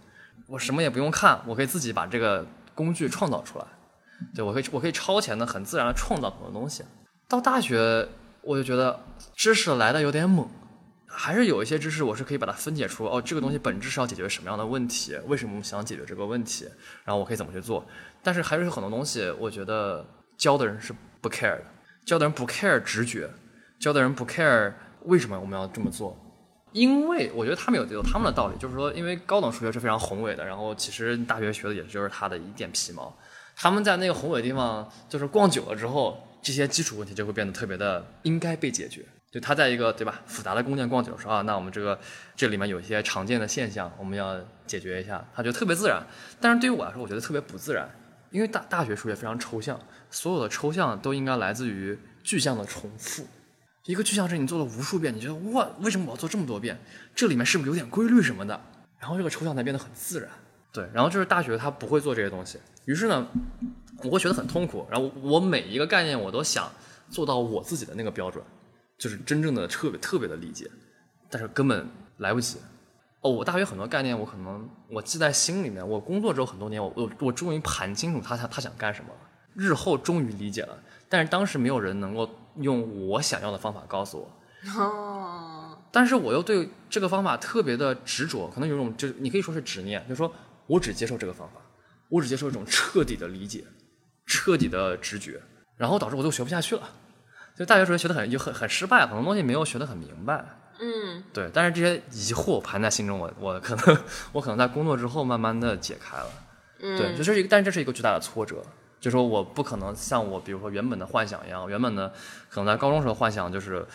我什么也不用看，我可以自己把这个工具创造出来，对我可以我可以超前的很自然的创造很多东西。到大学我就觉得知识来的有点猛。还是有一些知识，我是可以把它分解出哦，这个东西本质是要解决什么样的问题？为什么我们想解决这个问题？然后我可以怎么去做？但是还是有很多东西，我觉得教的人是不 care 的，教的人不 care 直觉，教的人不 care 为什么我们要这么做？因为我觉得他们有有他们的道理，就是说，因为高等数学是非常宏伟的，然后其实大学学的也就是它的一点皮毛。他们在那个宏伟的地方，就是逛久了之后，这些基础问题就会变得特别的应该被解决。就他在一个对吧复杂的宫殿逛久的时候啊，那我们这个这里面有一些常见的现象，我们要解决一下，他觉得特别自然。但是对于我来说，我觉得特别不自然，因为大大学数学非常抽象，所有的抽象都应该来自于具象的重复。一个具象是你做了无数遍，你觉得哇，为什么我要做这么多遍？这里面是不是有点规律什么的？然后这个抽象才变得很自然。对，然后就是大学他不会做这些东西，于是呢，我会觉得很痛苦。然后我每一个概念我都想做到我自己的那个标准，就是真正的特别特别的理解，但是根本来不及。哦，我大学很多概念我可能我记在心里面，我工作之后很多年，我我我终于盘清楚他他他想干什么了，日后终于理解了。但是当时没有人能够用我想要的方法告诉我。哦，但是我又对这个方法特别的执着，可能有种就是你可以说是执念，就是说我只接受这个方法，我只接受一种彻底的理解，彻底的直觉，然后导致我就学不下去了。就大学时候学的很就很很失败，很多东西没有学的很明白。嗯，对，但是这些疑惑盘在心中，我我可能我可能在工作之后慢慢的解开了。嗯，对，就这是一个，但是这是一个巨大的挫折。就说我不可能像我比如说原本的幻想一样，原本的可能在高中时候幻想就是，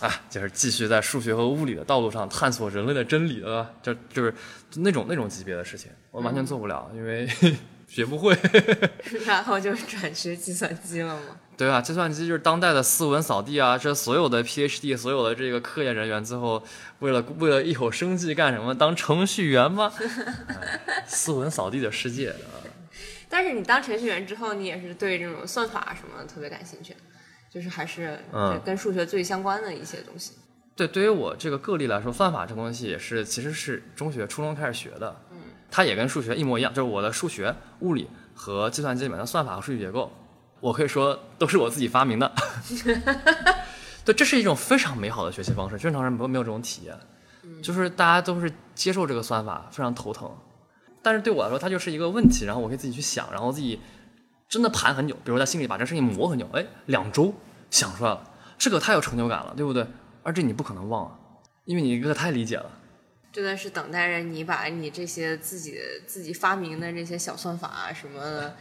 啊，就是继续在数学和物理的道路上探索人类的真理的，就就是那种那种级别的事情，我完全做不了，因为 学不会。然后就转学计算机了吗？对啊，计算机就是当代的斯文扫地啊！这所有的 PhD，所有的这个科研人员，最后为了为了一口生计干什么？当程序员吗？斯文扫地的世界啊！但是你当程序员之后，你也是对这种算法什么特别感兴趣，就是还是跟数学最相关的一些东西。对，对于我这个个例来说，算法这东西也是其实是中学、初中开始学的。嗯，它也跟数学一模一样，就是我的数学、物理和计算机里面的算法和数据结构，我可以说都是我自己发明的。对，这是一种非常美好的学习方式，正常人没有没有这种体验，就是大家都是接受这个算法，非常头疼。但是对我来说，它就是一个问题，然后我可以自己去想，然后自己真的盘很久，比如在心里把这事情磨很久，哎，两周想出来了，这个太有成就感了，对不对？而这你不可能忘啊，因为你这个太理解了。真的是等待着你把你这些自己自己发明的这些小算法啊什么的，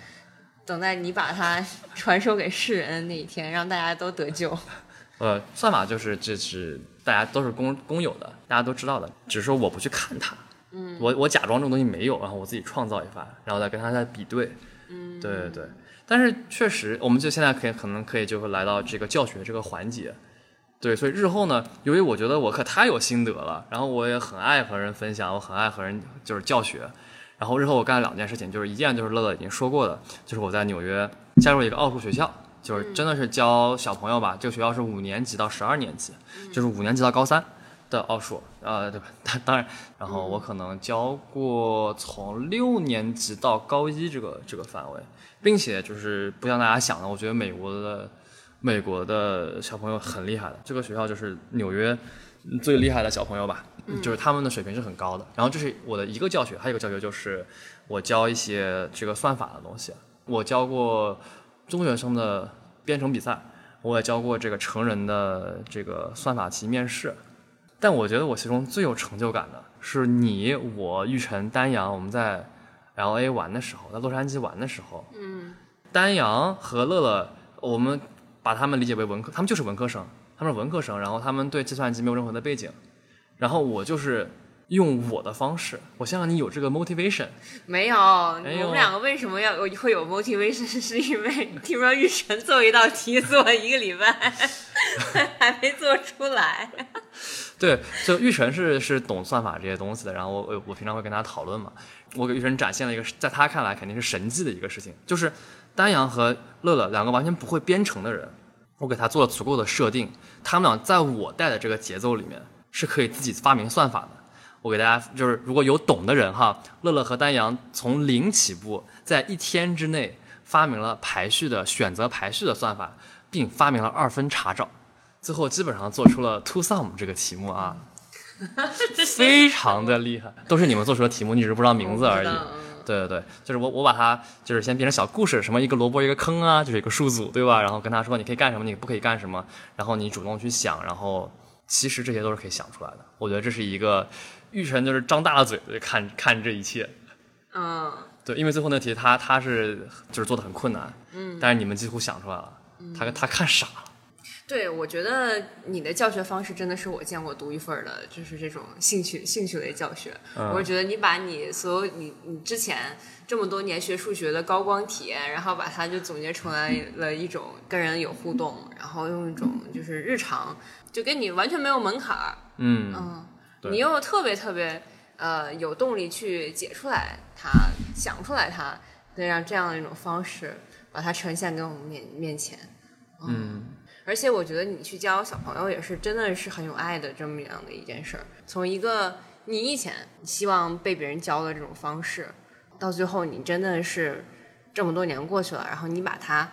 等待你把它 传授给世人的那一天，让大家都得救。呃，算法就是这是大家都是公公有的，大家都知道的，只是说我不去看它。嗯，我我假装这种东西没有，然后我自己创造一番，然后再跟它再比对。嗯，对对对。但是确实，我们就现在可以可能可以就会来到这个教学这个环节。对，所以日后呢，由于我觉得我可太有心得了，然后我也很爱和人分享，我很爱和人就是教学。然后日后我干了两件事情，就是一件就是乐乐已经说过的，就是我在纽约加入一个奥数学校，就是真的是教小朋友吧。这个学校是五年级到十二年级，就是五年级到高三。的奥数，呃，对吧？当 当然，然后我可能教过从六年级到高一这个这个范围，并且就是不像大家想的，我觉得美国的美国的小朋友很厉害的，这个学校就是纽约最厉害的小朋友吧，就是他们的水平是很高的。然后这是我的一个教学，还有一个教学就是我教一些这个算法的东西，我教过中学生的编程比赛，我也教过这个成人的这个算法题面试。但我觉得我其中最有成就感的是你、我、玉成、丹阳，我们在 L A 玩的时候，在洛杉矶玩的时候，嗯，丹阳和乐乐，我们把他们理解为文科，他们就是文科生，他们是文科生，然后他们对计算机没有任何的背景，然后我就是用我的方式，我希望你有这个 motivation。没有，我们两个为什么要会有 motivation？是因为听说玉晨做一道题做了一个礼拜，还没做出来。对，就玉晨是是懂算法这些东西的，然后我我平常会跟他讨论嘛。我给玉晨展现了一个在他看来肯定是神迹的一个事情，就是丹阳和乐乐两个完全不会编程的人，我给他做了足够的设定，他们俩在我带的这个节奏里面是可以自己发明算法的。我给大家就是如果有懂的人哈，乐乐和丹阳从零起步，在一天之内发明了排序的选择排序的算法，并发明了二分查找。最后基本上做出了 two sum 这个题目啊，非常的厉害，都是你们做出的题目，你只是不知道名字而已。对对对，就是我我把它就是先变成小故事，什么一个萝卜一个坑啊，就是一个数组对吧？然后跟他说你可以干什么，你不可以干什么，然后你主动去想，然后其实这些都是可以想出来的。我觉得这是一个玉成就是张大了嘴看看这一切。嗯，对，因为最后那题他他是就是做的很困难，嗯，但是你们几乎想出来了，他他看傻了。对，我觉得你的教学方式真的是我见过独一份儿的，就是这种兴趣兴趣类教学。嗯我觉得你把你所有你你之前这么多年学数学的高光体验，然后把它就总结出来了一种跟人有互动，然后用一种就是日常，就跟你完全没有门槛儿，嗯，你又特别特别呃有动力去解出来它，想出来它，对，让这样的一种方式把它呈现给我们面面前。嗯，而且我觉得你去教小朋友也是真的是很有爱的这么样的一件事儿。从一个你以前希望被别人教的这种方式，到最后你真的是这么多年过去了，然后你把它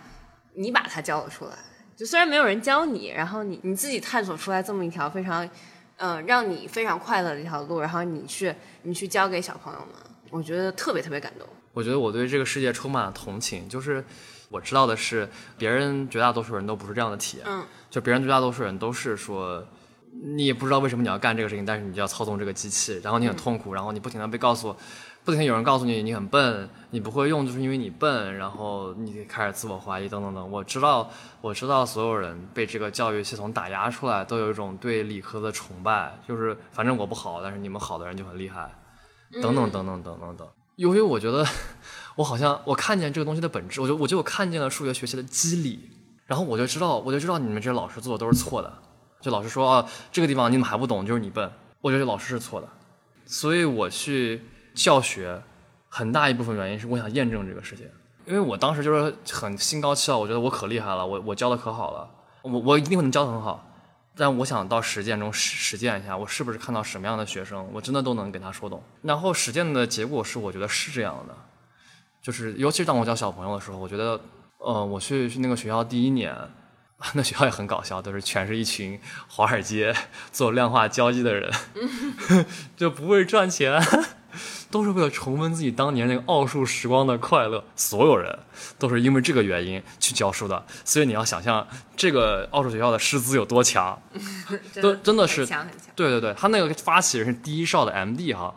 你把它教了出来。就虽然没有人教你，然后你你自己探索出来这么一条非常，嗯、让你非常快乐的一条路，然后你去你去教给小朋友们，我觉得特别特别感动。我觉得我对这个世界充满了同情，就是我知道的是，别人绝大多数人都不是这样的体验，嗯，就别人绝大多数人都是说，你也不知道为什么你要干这个事情，但是你就要操纵这个机器，然后你很痛苦，然后你不停的被告诉，不停地有人告诉你你很笨，你不会用就是因为你笨，然后你开始自我怀疑等等等。我知道，我知道所有人被这个教育系统打压出来，都有一种对理科的崇拜，就是反正我不好，但是你们好的人就很厉害，等等等等等等等。由于我觉得我好像我看见这个东西的本质，我就我就看见了数学学习的机理，然后我就知道我就知道你们这些老师做的都是错的。就老师说啊，这个地方你怎么还不懂，就是你笨。我觉得老师是错的，所以我去教学，很大一部分原因是我想验证这个事情。因为我当时就是很心高气傲，我觉得我可厉害了，我我教的可好了，我我一定会能教的很好。但我想到实践中实实践一下，我是不是看到什么样的学生，我真的都能给他说懂。然后实践的结果是，我觉得是这样的，就是尤其是当我教小朋友的时候，我觉得，呃，我去去那个学校第一年，那学校也很搞笑，都是全是一群华尔街做量化交易的人，就不为赚钱，都是为了重温自己当年那个奥数时光的快乐。所有人都是因为这个原因去教书的，所以你要想象这个奥数学校的师资有多强。都真的是强很强。对对对，他那个发起人是第一少的 MD 哈，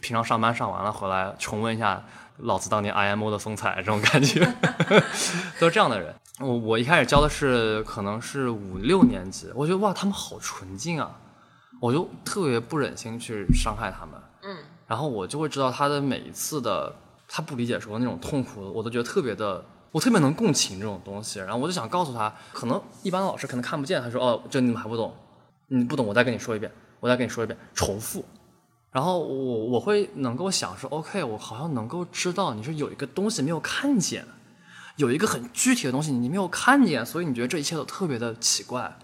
平常上班上完了回来重温一下老子当年 IMO 的风采，这种感觉，都是这样的人。我我一开始教的是可能是五六年级，我觉得哇，他们好纯净啊，我就特别不忍心去伤害他们。嗯，然后我就会知道他的每一次的他不理解时候那种痛苦，我都觉得特别的，我特别能共情这种东西。然后我就想告诉他，可能一般的老师可能看不见，他说哦，这你们还不懂？你不懂，我再跟你说一遍，我再跟你说一遍，重复。然后我我会能够想说，OK，我好像能够知道你是有一个东西没有看见，有一个很具体的东西你没有看见，所以你觉得这一切都特别的奇怪。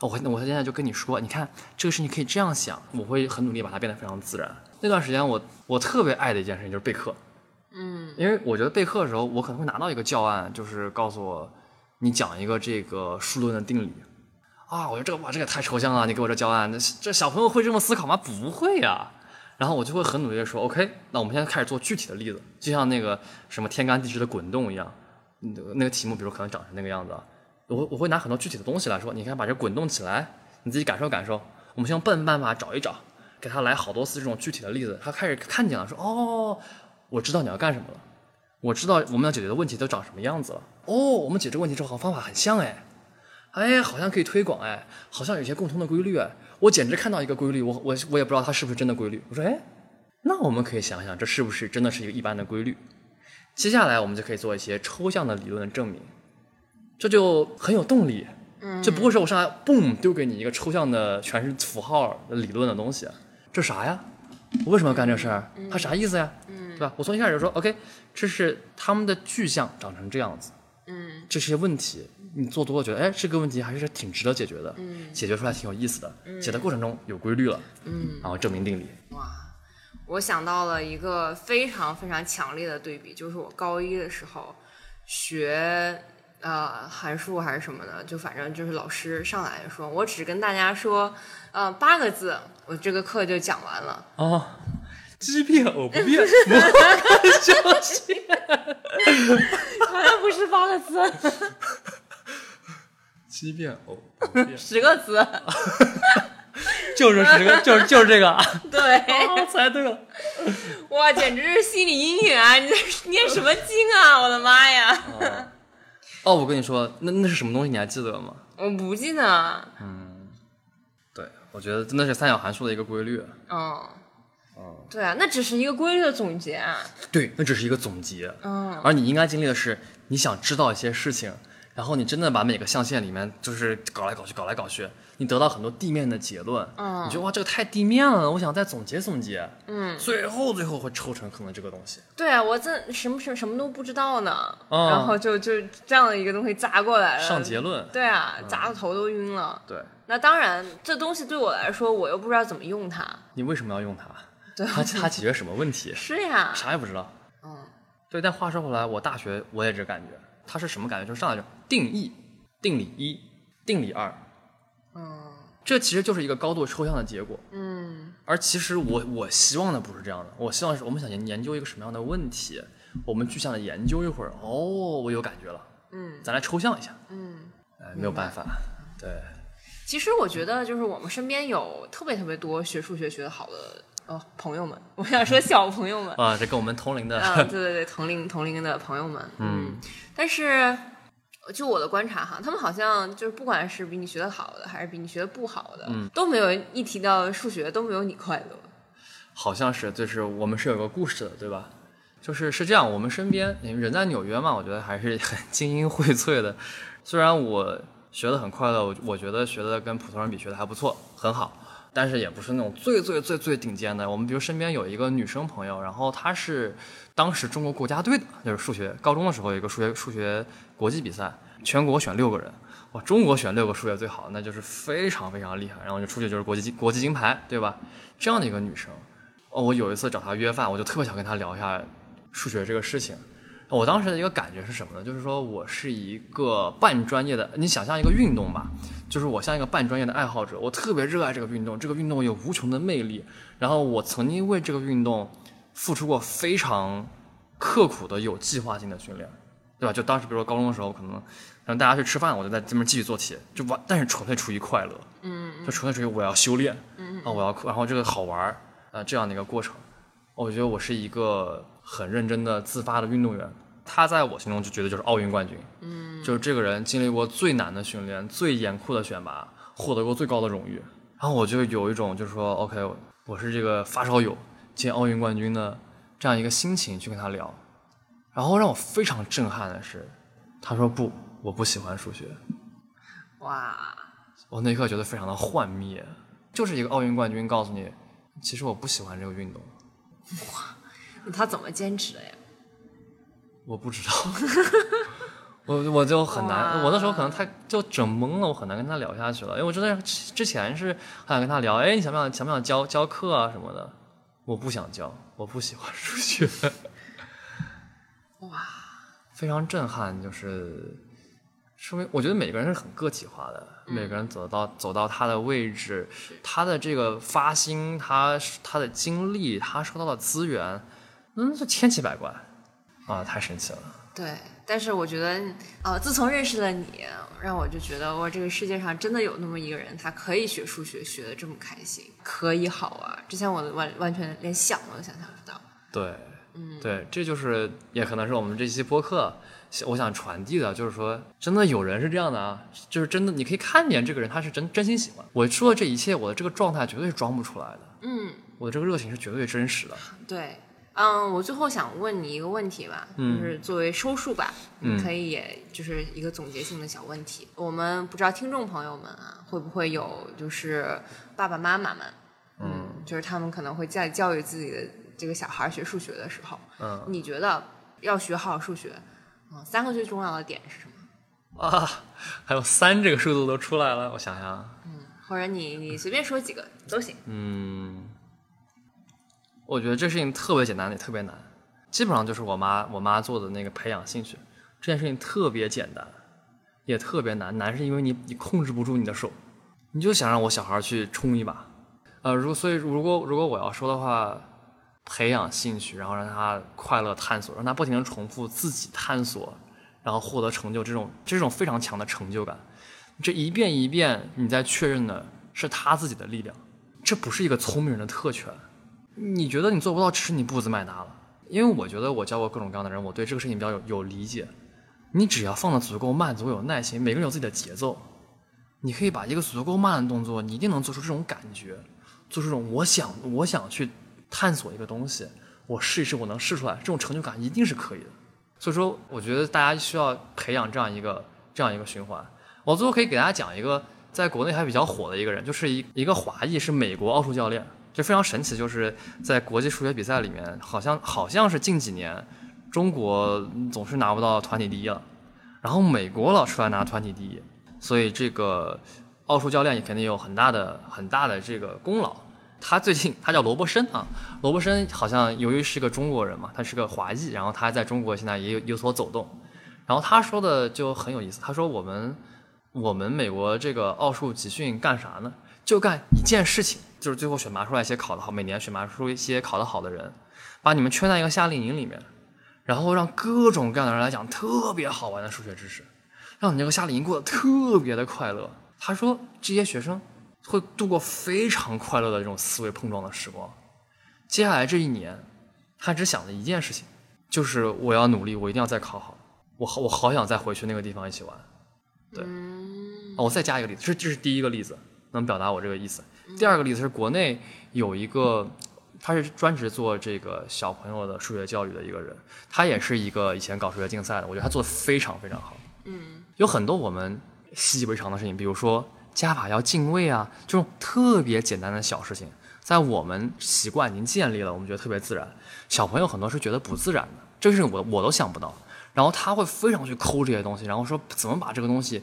我会我现在就跟你说，你看这个事情可以这样想，我会很努力把它变得非常自然。那段时间我我特别爱的一件事情就是备课，嗯，因为我觉得备课的时候，我可能会拿到一个教案，就是告诉我你讲一个这个数论的定理，啊，我觉得这个哇，这个太抽象了，你给我这教案，那这小朋友会这么思考吗？不会呀、然后我就会很努力的说，OK，那我们现在开始做具体的例子，就像那个什么天干地支的滚动一样，那个题目，比如可能长成那个样子，我我会拿很多具体的东西来说，你看把这滚动起来，你自己感受感受，我们先用笨办法找一找，给他来好多次这种具体的例子，他开始看见了，说哦，我知道你要干什么了，我知道我们要解决的问题都长什么样子了，哦，我们解决问题之后方法很像哎，哎，好像可以推广哎，好像有些共通的规律哎，我简直看到一个规律，我我我也不知道它是不是真的规律。我说哎，那我们可以想想，这是不是真的是一个一般的规律？接下来我们就可以做一些抽象的理论的证明，这就很有动力。嗯，就不会说我上来嘣丢给你一个抽象的全是符号的理论的东西，这啥呀？我为什么要干这事儿？它啥意思呀？嗯，对吧？我从一开始就说 OK，这是他们的具象长成这样子。嗯，这些问题你做多了，觉得哎，这个问题还是挺值得解决的，嗯，解决出来挺有意思的，嗯、写的过程中有规律了，嗯，然后证明定理，哇，我想到了一个非常非常强烈的对比，就是我高一的时候学呃函数还是什么的，就反正就是老师上来就说，我只跟大家说，呃八个字，我这个课就讲完了。啊，奇变偶不变，好像不是八个字，奇变偶变，十个词。就是十个，就是就是这个，对，哦，猜对了，哇，简直是心理阴影啊！你在念什么经啊？我的妈呀！哦，我跟你说，那那是什么东西？你还记得吗？我不记得。嗯对，我觉得真的是三角函数的一个规律。嗯，对啊，那只是一个规律的总结啊。对，那只是一个总结。嗯，而你应该经历的是，你想知道一些事情，然后你真的把每个象限里面就是搞来搞去，搞来搞去，你得到很多地面的结论。嗯你觉得哇，这个太地面了，我想再总结总结。嗯，最后最后会抽成可能这个东西。对啊，我这什么什么什么都不知道呢，嗯然后就就这样的一个东西砸过来了，上结论。对啊，砸的头都晕了。对，那当然，这东西对我来说，我又不知道怎么用它。你为什么要用它？对它 它解决什么问题？是呀，啥也不知道。嗯，对，但话说回来，我大学我也这感觉，它是什么感觉？就是上来就定义、定理一、定理二，嗯这其实就是一个高度抽象的结果。嗯而其实我我希望的不是这样的，我希望是我们想研研究一个什么样的问题，我们具象的研究一会儿，哦，我有感觉了，嗯咱来抽象一下，嗯。哎，没有办法，对，其实我觉得，就是我们身边有特别特别多学数学学得好的呃朋友们，我想说小朋友们，啊，这跟我们同龄的，啊，对对对，同龄同龄的朋友们，嗯，但是就我的观察哈，他们好像就是不管是比你学的好的，还是比你学的不好的，嗯都没有一提到数学都没有你快乐。好像是，就是我们是有个故事的，对吧？就是是这样，我们身边因为人在纽约嘛，我觉得还是很精英荟萃的。虽然我学的很快乐，我我觉得学的跟普通人比学的还不错，很好，但是也不是那种最最最最顶尖的。我们比如身边有一个女生朋友，然后她是当时中国国家队的，就是数学，高中的时候有一个数学数学国际比赛，全国选六个人，哇，中国选六个数学最好，那就是非常非常厉害，然后就出去就是国际金国际金牌，对吧？这样的一个女生，哦，我有一次找她约饭，我就特别想跟她聊一下数学这个事情。我当时的一个感觉是什么呢？就是说我是一个半专业的，你想象一个运动吧，就是我像一个半专业的爱好者，我特别热爱这个运动，这个运动有无穷的魅力，然后我曾经为这个运动付出过非常刻苦的有计划性的训练，对吧？就当时比如说高中的时候，可能让大家去吃饭，我就在这边继续做题，就完，但是纯粹出于快乐，嗯就纯粹出于我要修炼，啊，我要，然后这个好玩儿，啊，这样的一个过程，我觉得我是一个很认真的自发的运动员。他在我心中就觉得就是奥运冠军，嗯，就是这个人经历过最难的训练、最严酷的选拔，获得过最高的荣誉。然后我就有一种就是说，OK，我是这个发烧友见奥运冠军的这样一个心情去跟他聊。然后让我非常震撼的是，他说不，我不喜欢数学。哇，我那一刻觉得非常的幻灭，就是一个奥运冠军告诉你，其实我不喜欢这个运动，那他怎么坚持的呀？我不知道，我我就很难，我那时候可能太就整懵了，我很难跟他聊下去了，因为我真的之前是很想跟他聊，哎，你想不想想不想教教课啊什么的，我不想教，我不喜欢数学，哇，非常震撼，就是说明我觉得每个人是很个体化的，嗯每个人走到走到他的位置，他的这个发心，他他的经历，他收到的资源，嗯，就千奇百怪啊，太神奇了。对，但是我觉得，呃，自从认识了你，让我就觉得，哇，这个世界上真的有那么一个人，他可以学数学学的这么开心，可以好玩！之前我完完全连想都想象不到。对，嗯，对，这就是也可能是我们这期播客想我想传递的，就是说，真的有人是这样的啊，就是真的你可以看见这个人他是真真心喜欢。我说的这一切，我的这个状态绝对是装不出来的，嗯，我的这个热情是绝对真实的。对，嗯，我最后想问你一个问题吧，嗯就是作为收束吧，嗯你可以也就是一个总结性的小问题。我们不知道听众朋友们啊，会不会有就是爸爸妈妈们，嗯，就是他们可能会在教育自己的这个小孩学数学的时候，嗯你觉得要学好数学，嗯，三个最重要的点是什么？啊，还有三这个数字都出来了，我想想，嗯或者你你随便说几个都行。嗯，我觉得这事情特别简单，也特别难，基本上就是我妈我妈做的那个培养兴趣，这件事情特别简单，也特别难，难是因为你你控制不住你的手，你就想让我小孩去冲一把，呃，如所以如果如果我要说的话，培养兴趣，然后让他快乐探索，让他不停的重复自己探索，然后获得成就，这种这种非常强的成就感，这一遍一遍你在确认的是他自己的力量，这不是一个聪明人的特权。你觉得你做不到，只是你步子迈大了。因为我觉得我教过各种各样的人，我对这个事情比较有有理解。你只要放的足够慢，足够有耐心，每个人有自己的节奏。你可以把一个足够慢的动作，你一定能做出这种感觉，做出这种我想我想去探索一个东西，我试一试我能试出来，这种成就感一定是可以的。所以说，我觉得大家需要培养这样一个这样一个循环。我最后可以给大家讲一个在国内还比较火的一个人，就是一一个华裔，是美国奥数教练，就非常神奇，就是在国际数学比赛里面，好像好像是近几年中国总是拿不到团体第一了，然后美国老出来拿团体第一，所以这个奥数教练也肯定有很大的很大的这个功劳。他最近他叫罗伯森啊，罗伯森好像由于是个中国人嘛，他是个华裔，然后他在中国现在也有有所走动。然后他说的就很有意思，他说我们我们美国这个奥数集训干啥呢？就干一件事情，就是最后选拔出来一些考得好，每年选拔出一些考得好的人，把你们圈在一个夏令营里面，然后让各种各样的人来讲特别好玩的数学知识，让你这个夏令营过得特别的快乐。他说这些学生。会度过非常快乐的这种思维碰撞的时光。接下来这一年，他只想着一件事情，就是我要努力，我一定要再考好。我好，我好想再回去那个地方一起玩。对，哦，我再加一个例子，这这是第一个例子，能表达我这个意思。第二个例子是国内有一个，他是专职做这个小朋友的数学教育的一个人，他也是一个以前搞数学竞赛的，我觉得他做的非常非常好。嗯，有很多我们习以为常的事情，比如说。加法要进位啊，这种特别简单的小事情，在我们习惯已经建立了，我们觉得特别自然。小朋友很多是觉得不自然的，这个事情我我都想不到。然后他会非常去抠这些东西，然后说怎么把这个东西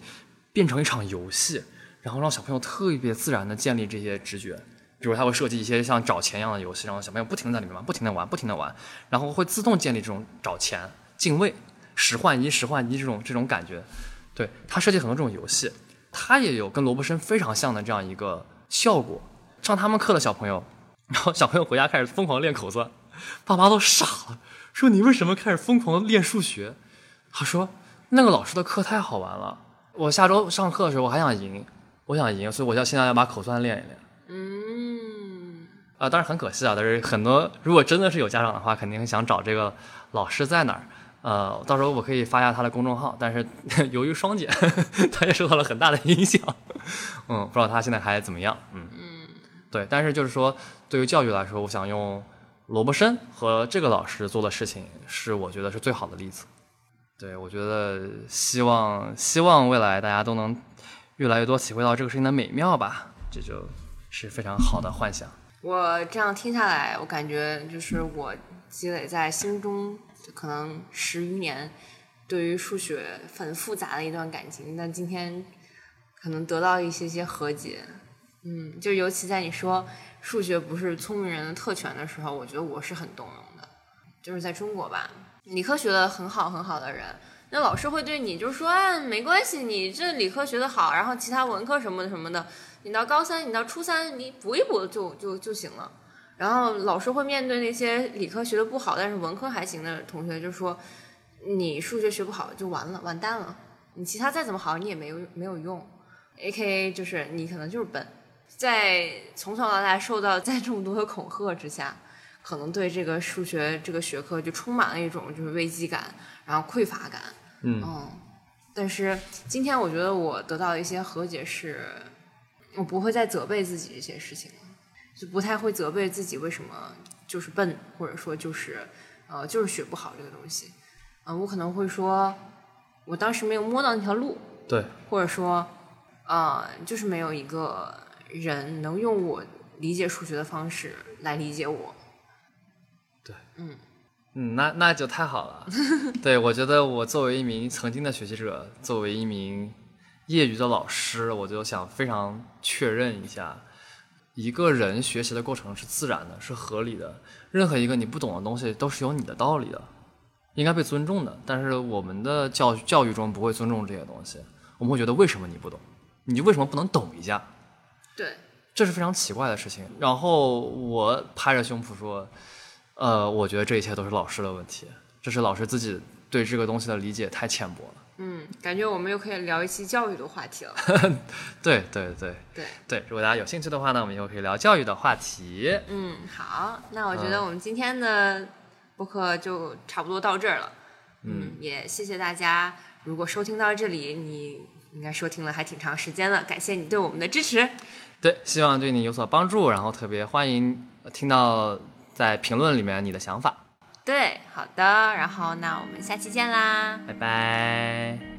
变成一场游戏，然后让小朋友特别自然的建立这些直觉。比如他会设计一些像找钱一样的游戏，然后小朋友不停的在里面玩，不停的玩，不停的玩，然后会自动建立这种找钱、进位、十换一、十换一这种这种感觉。对他设计很多这种游戏。他也有跟罗伯森非常像的这样一个效果。上他们课的小朋友，然后小朋友回家开始疯狂练口算，爸妈都傻了，说你为什么开始疯狂练数学？他说那个老师的课太好玩了，我下周上课的时候我还想赢，我想赢，所以我要现在要把口算练一练。嗯，啊，当然很可惜啊，但是很多如果真的是有家长的话，肯定想找这个老师在哪儿。呃，到时候我可以发一下他的公众号，但是 由于双减，他也受到了很大的影响。嗯，不知道他现在还怎么样。嗯嗯，对，但是就是说，对于教育来说，我想用罗伯森和这个老师做的事情，是我觉得是最好的例子。对，我觉得希望希望未来大家都能越来越多体会到这个事情的美妙吧，这就是非常好的幻想。我这样听下来，我感觉就是我积累在心中。可能十余年，对于数学很复杂的一段感情，但今天可能得到一些些和解。嗯，就尤其在你说数学不是聪明人的特权的时候，我觉得我是很动容的。就是在中国吧，理科学的很好很好的人，那老师会对你就说啊，没关系，你这理科学的好，然后其他文科什么的什么的，你到高三，你到初三，你补一补就就就行了。然后老师会面对那些理科学的不好，但是文科还行的同学，就说你数学学不好就完了，完蛋了。你其他再怎么好，你也没有没有用。A K A 就是你可能就是笨，在从小到大受到在这么多的恐吓之下，可能对这个数学这个学科就充满了一种就是危机感，然后匮乏感。嗯。但是今天我觉得我得到一些和解是，我不会再责备自己这些事情了。就不太会责备自己为什么就是笨，或者说就是呃就是学不好这个东西，嗯，我可能会说，我当时没有摸到那条路，对，或者说，呃，就是没有一个人能用我理解数学的方式来理解我，对，嗯嗯，那那就太好了，对我觉得我作为一名曾经的学习者，作为一名业余的老师，我就想非常确认一下。一个人学习的过程是自然的，是合理的。任何一个你不懂的东西都是有你的道理的，应该被尊重的。但是我们的教教育中不会尊重这些东西，我们会觉得为什么你不懂？你为什么不能懂一下？对，这是非常奇怪的事情。然后我拍着胸脯说，呃，我觉得这一切都是老师的问题，这是老师自己对这个东西的理解太浅薄了。嗯，感觉我们又可以聊一期教育的话题了。对对对对对，如果大家有兴趣的话呢，我们以后可以聊教育的话题。嗯，好，那我觉得我们今天的播客就差不多到这儿了。嗯，也谢谢大家，如果收听到这里，你应该收听了还挺长时间了，感谢你对我们的支持。对，希望对你有所帮助，然后特别欢迎听到在评论里面你的想法。对，好的，然后那我们下期见啦，拜拜。